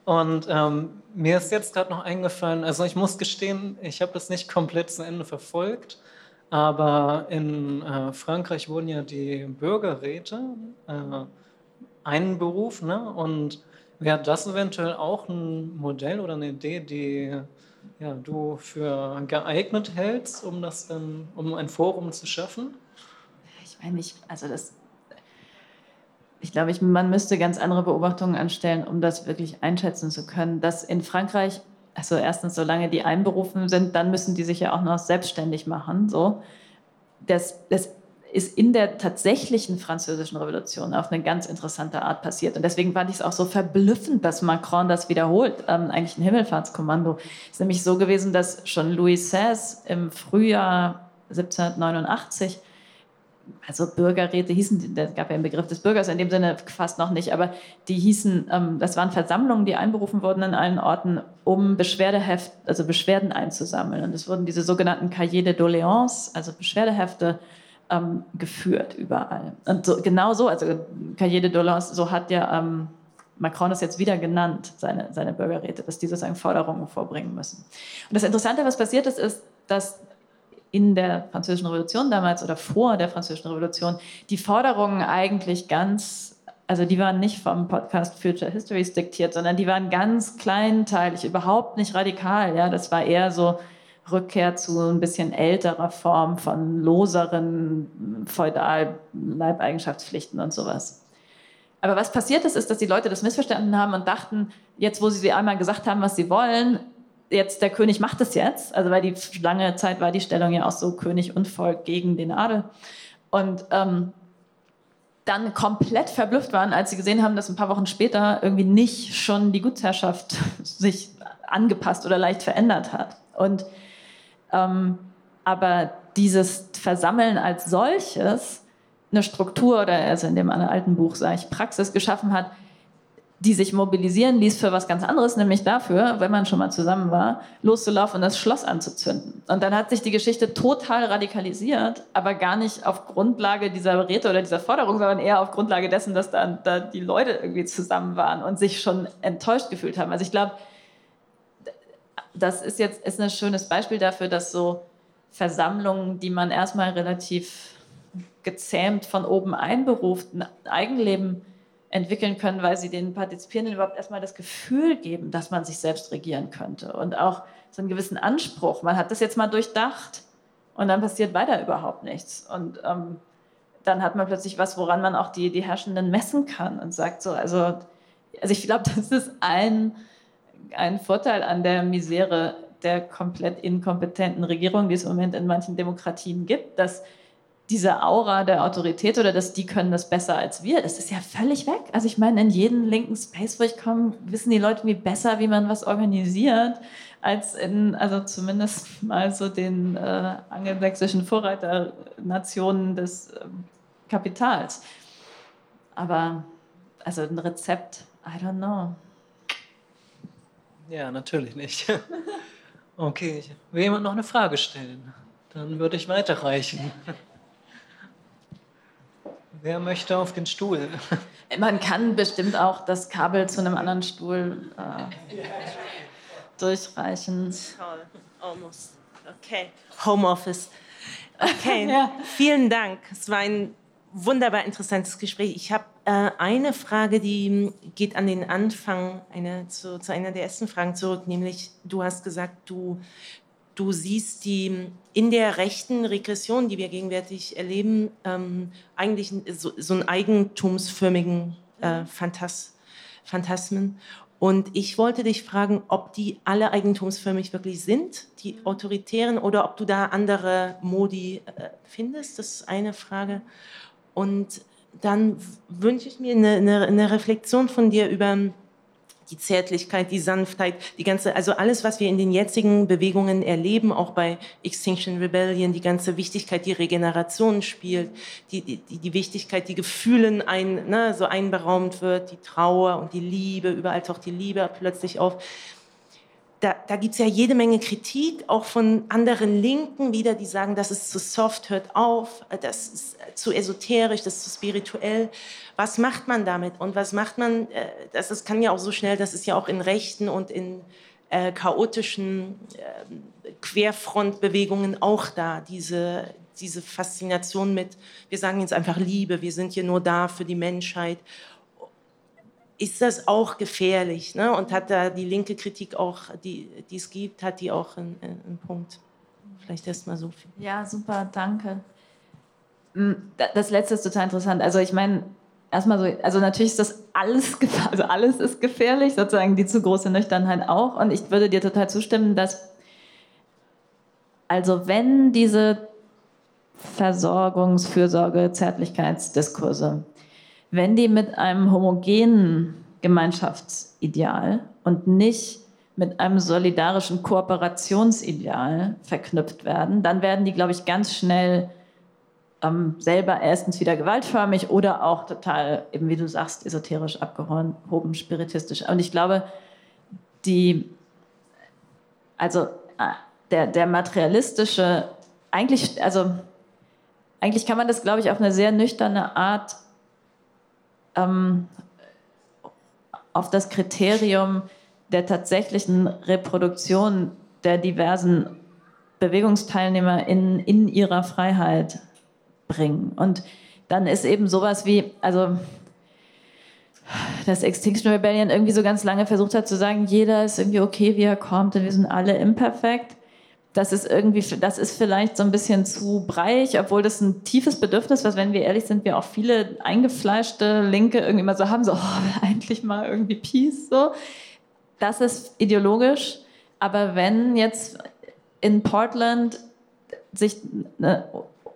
Und ähm, mir ist jetzt gerade noch eingefallen, also ich muss gestehen, ich habe das nicht komplett zu Ende verfolgt, aber in äh, Frankreich wurden ja die Bürgerräte äh, einen Beruf, ne? Und wäre das eventuell auch ein Modell oder eine Idee, die ja, du für geeignet hältst, um das dann, um ein Forum zu schaffen? Ich meine, ich, also das ich glaube, ich, man müsste ganz andere Beobachtungen anstellen, um das wirklich einschätzen zu können. Dass in Frankreich, also erstens, solange die einberufen sind, dann müssen die sich ja auch noch selbstständig machen. So. Das, das ist in der tatsächlichen französischen Revolution auf eine ganz interessante Art passiert. Und deswegen fand ich es auch so verblüffend, dass Macron das wiederholt, ähm, eigentlich ein Himmelfahrtskommando. Es ist nämlich so gewesen, dass schon Louis XVI im Frühjahr 1789 also Bürgerräte hießen, da gab ja einen Begriff des Bürgers in dem Sinne fast noch nicht, aber die hießen, ähm, das waren Versammlungen, die einberufen wurden an allen Orten, um Beschwerdeheft, also Beschwerden einzusammeln. Und es wurden diese sogenannten Cahiers de Doléances, also Beschwerdehefte, ähm, geführt überall. Und so, genau so, also Cahiers de Doléances, so hat ja ähm, Macron das jetzt wieder genannt, seine, seine Bürgerräte, dass die sozusagen Forderungen vorbringen müssen. Und das Interessante, was passiert ist, ist, dass in der Französischen Revolution damals oder vor der Französischen Revolution die Forderungen eigentlich ganz, also die waren nicht vom Podcast Future Histories diktiert, sondern die waren ganz kleinteilig, überhaupt nicht radikal. Ja, das war eher so Rückkehr zu ein bisschen älterer Form von loseren Feudal-Leibeigenschaftspflichten und sowas. Aber was passiert ist, ist, dass die Leute das missverstanden haben und dachten, jetzt wo sie einmal gesagt haben, was sie wollen, jetzt der König macht es jetzt, also weil die lange Zeit war die Stellung ja auch so König und Volk gegen den Adel. Und ähm, dann komplett verblüfft waren, als sie gesehen haben, dass ein paar Wochen später irgendwie nicht schon die Gutsherrschaft sich angepasst oder leicht verändert hat. Und ähm, aber dieses Versammeln als solches eine Struktur oder also in dem alten Buch sage ich Praxis geschaffen hat, die sich mobilisieren ließ für was ganz anderes, nämlich dafür, wenn man schon mal zusammen war, loszulaufen und das Schloss anzuzünden. Und dann hat sich die Geschichte total radikalisiert, aber gar nicht auf Grundlage dieser Räte oder dieser Forderung, sondern eher auf Grundlage dessen, dass da, da die Leute irgendwie zusammen waren und sich schon enttäuscht gefühlt haben. Also ich glaube, das ist jetzt ist ein schönes Beispiel dafür, dass so Versammlungen, die man erstmal relativ gezähmt von oben einberuft, ein Eigenleben entwickeln können, weil sie den Partizipierenden überhaupt erstmal das Gefühl geben, dass man sich selbst regieren könnte und auch so einen gewissen Anspruch. Man hat das jetzt mal durchdacht und dann passiert weiter überhaupt nichts. Und ähm, dann hat man plötzlich was, woran man auch die, die Herrschenden messen kann und sagt so, also, also ich glaube, das ist ein, ein Vorteil an der Misere der komplett inkompetenten Regierung, die es im Moment in manchen Demokratien gibt, dass diese Aura der Autorität oder dass die können das besser als wir, das ist ja völlig weg. Also ich meine, in jedem linken Space, wo ich komme, wissen die Leute wie besser, wie man was organisiert, als in, also zumindest mal so den äh, angelsächsischen Vorreiternationen des äh, Kapitals. Aber also ein Rezept, I don't know. Ja, natürlich nicht. Okay, will jemand noch eine Frage stellen? Dann würde ich weiterreichen. Wer möchte auf den Stuhl? Man kann bestimmt auch das Kabel zu einem anderen Stuhl äh, durchreichen. Toll, almost. Okay, Homeoffice. Okay, ja. vielen Dank. Es war ein wunderbar interessantes Gespräch. Ich habe äh, eine Frage, die geht an den Anfang, eine, zu, zu einer der ersten Fragen zurück, nämlich du hast gesagt, du du siehst die in der rechten Regression, die wir gegenwärtig erleben, ähm, eigentlich so, so einen eigentumsförmigen äh, Phantas Phantasmen. Und ich wollte dich fragen, ob die alle eigentumsförmig wirklich sind, die autoritären, oder ob du da andere Modi äh, findest. Das ist eine Frage. Und dann wünsche ich mir eine, eine, eine Reflexion von dir über die Zärtlichkeit, die Sanftheit, die ganze, also alles, was wir in den jetzigen Bewegungen erleben, auch bei Extinction Rebellion, die ganze Wichtigkeit, die Regeneration spielt, die, die, die Wichtigkeit, die Gefühlen ein, ne, so einberaumt wird, die Trauer und die Liebe, überall taucht die Liebe plötzlich auf da, da gibt es ja jede Menge Kritik, auch von anderen Linken wieder, die sagen, das ist zu soft, hört auf, das ist zu esoterisch, das ist zu spirituell. Was macht man damit? Und was macht man, äh, das, das kann ja auch so schnell, das ist ja auch in rechten und in äh, chaotischen äh, Querfrontbewegungen auch da, diese, diese Faszination mit, wir sagen jetzt einfach Liebe, wir sind hier nur da für die Menschheit ist das auch gefährlich. Ne? Und hat da die linke Kritik auch, die, die es gibt, hat die auch einen, einen Punkt. Vielleicht erst mal so viel. Ja, super, danke. Mm, das letzte ist total interessant. Also ich meine, erstmal so, also natürlich ist das alles, also alles ist gefährlich, sozusagen die zu große Nüchternheit auch. Und ich würde dir total zustimmen, dass, also wenn diese Versorgungs-, Fürsorge-, Zärtlichkeitsdiskurse wenn die mit einem homogenen Gemeinschaftsideal und nicht mit einem solidarischen Kooperationsideal verknüpft werden, dann werden die, glaube ich, ganz schnell ähm, selber erstens wieder gewaltförmig oder auch total, eben wie du sagst, esoterisch abgehoben, spiritistisch. Und ich glaube, die, also äh, der, der materialistische, eigentlich, also eigentlich kann man das, glaube ich, auf eine sehr nüchterne Art ähm, auf das Kriterium der tatsächlichen Reproduktion der diversen Bewegungsteilnehmer in, in ihrer Freiheit bringen. Und dann ist eben sowas wie, also dass Extinction Rebellion irgendwie so ganz lange versucht hat zu sagen, jeder ist irgendwie okay, wie er kommt und wir sind alle imperfekt das ist irgendwie, das ist vielleicht so ein bisschen zu breich, obwohl das ein tiefes Bedürfnis, was, wenn wir ehrlich sind, wir auch viele eingefleischte Linke irgendwie mal so haben, so, oh, endlich mal irgendwie Peace, so. Das ist ideologisch, aber wenn jetzt in Portland sich, ne,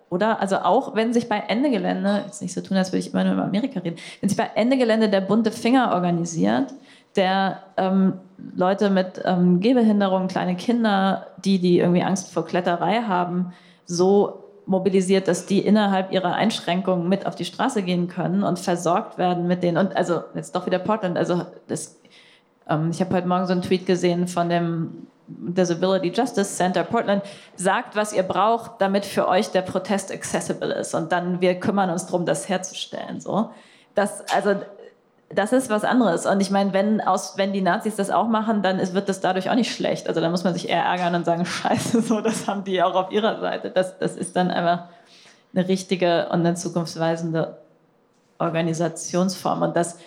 oder, also auch wenn sich bei Ende Gelände, jetzt nicht so tun, als würde ich immer nur über Amerika reden, wenn sich bei Ende Gelände der bunte Finger organisiert, der ähm, Leute mit ähm, Gehbehinderung, kleine Kinder, die, die irgendwie Angst vor Kletterei haben, so mobilisiert, dass die innerhalb ihrer Einschränkungen mit auf die Straße gehen können und versorgt werden mit denen. Und also jetzt doch wieder Portland. Also das, ähm, ich habe heute Morgen so einen Tweet gesehen von dem Disability Justice Center Portland. Sagt, was ihr braucht, damit für euch der Protest accessible ist. Und dann wir kümmern uns darum, das herzustellen. So. Das, also das ist was anderes. Und ich meine, wenn, aus, wenn die Nazis das auch machen, dann ist, wird das dadurch auch nicht schlecht. Also da muss man sich eher ärgern und sagen, scheiße, so, das haben die auch auf ihrer Seite. Das, das ist dann einfach eine richtige und eine zukunftsweisende Organisationsform. Und das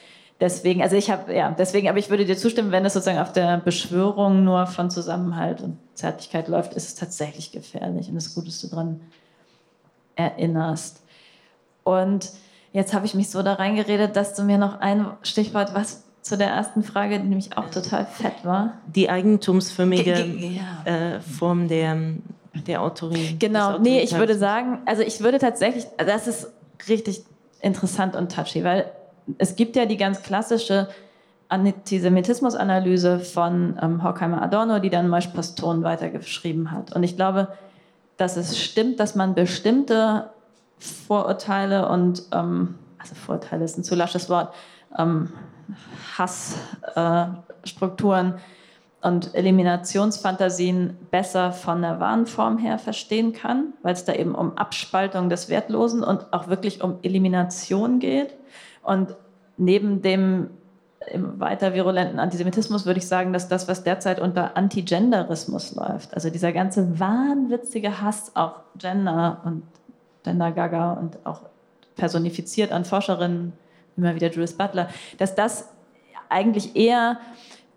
deswegen, also ich habe, ja, deswegen, aber ich würde dir zustimmen, wenn es sozusagen auf der Beschwörung nur von Zusammenhalt und Zärtlichkeit läuft, ist es tatsächlich gefährlich. Und es ist gut, dass du daran erinnerst. Und Jetzt habe ich mich so da reingeredet, dass du mir noch ein Stichwort, was zu der ersten Frage, die nämlich auch total fett war. Die eigentumsförmige ja. äh, Form der, der Autorie. Genau, nee, ich würde sagen, also ich würde tatsächlich, das ist richtig interessant und touchy, weil es gibt ja die ganz klassische Antisemitismus-Analyse von ähm, Horkheimer Adorno, die dann Mosch Paston weitergeschrieben hat. Und ich glaube, dass es stimmt, dass man bestimmte Vorurteile und, ähm, also Vorurteile ist ein zu lasches Wort, ähm, Hassstrukturen äh, und Eliminationsfantasien besser von der Warenform her verstehen kann, weil es da eben um Abspaltung des Wertlosen und auch wirklich um Elimination geht. Und neben dem weiter virulenten Antisemitismus würde ich sagen, dass das, was derzeit unter Antigenderismus läuft, also dieser ganze wahnwitzige Hass auf Gender und Gender Gaga und auch personifiziert an Forscherinnen, immer wieder Judith Butler, dass das eigentlich eher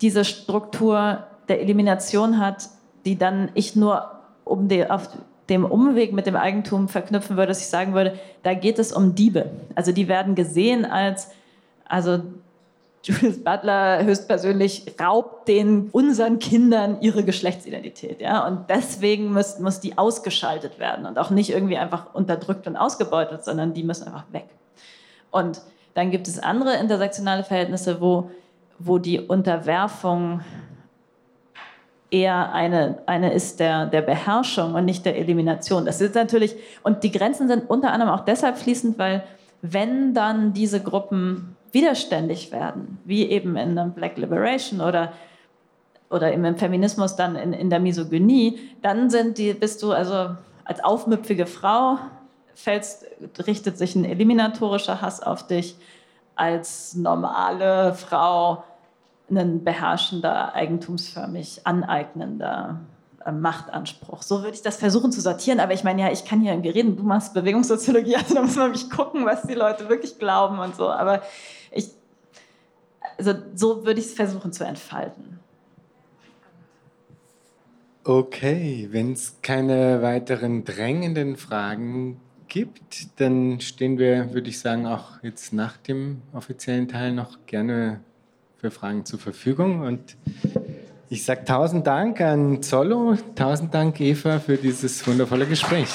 diese Struktur der Elimination hat, die dann ich nur um die, auf dem Umweg mit dem Eigentum verknüpfen würde, dass ich sagen würde, da geht es um Diebe. Also die werden gesehen als, also Judith Butler höchstpersönlich raubt den unseren Kindern ihre Geschlechtsidentität. Ja? Und deswegen muss, muss die ausgeschaltet werden und auch nicht irgendwie einfach unterdrückt und ausgebeutet, sondern die müssen einfach weg. Und dann gibt es andere intersektionale Verhältnisse, wo, wo die Unterwerfung eher eine, eine ist der, der Beherrschung und nicht der Elimination. Das ist natürlich, und die Grenzen sind unter anderem auch deshalb fließend, weil wenn dann diese Gruppen widerständig werden, wie eben in der Black Liberation oder, oder im Feminismus dann in, in der Misogynie, dann sind die, bist du also als aufmüpfige Frau, fällst, richtet sich ein eliminatorischer Hass auf dich, als normale Frau ein beherrschender, eigentumsförmig aneignender äh, Machtanspruch. So würde ich das versuchen zu sortieren. Aber ich meine, ja, ich kann hier irgendwie reden. Du machst Bewegungssoziologie, also da muss man mich gucken, was die Leute wirklich glauben und so. Aber also so würde ich es versuchen zu entfalten. Okay, wenn es keine weiteren drängenden Fragen gibt, dann stehen wir, würde ich sagen, auch jetzt nach dem offiziellen Teil noch gerne für Fragen zur Verfügung. Und ich sage tausend Dank an Zollo, tausend Dank Eva für dieses wundervolle Gespräch.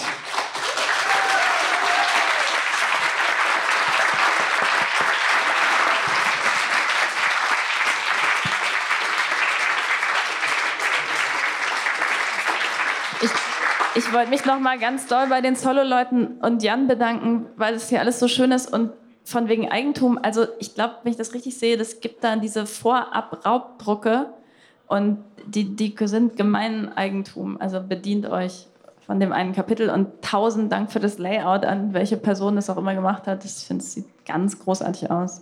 Ich wollte mich noch mal ganz doll bei den Zollo-Leuten und Jan bedanken, weil es hier alles so schön ist und von wegen Eigentum. Also ich glaube, wenn ich das richtig sehe, das gibt dann diese Vorab-Raubdrucke und die, die sind Gemeineigentum. Also bedient euch von dem einen Kapitel und tausend Dank für das Layout an welche Person das auch immer gemacht hat. Ich finde, es sieht ganz großartig aus.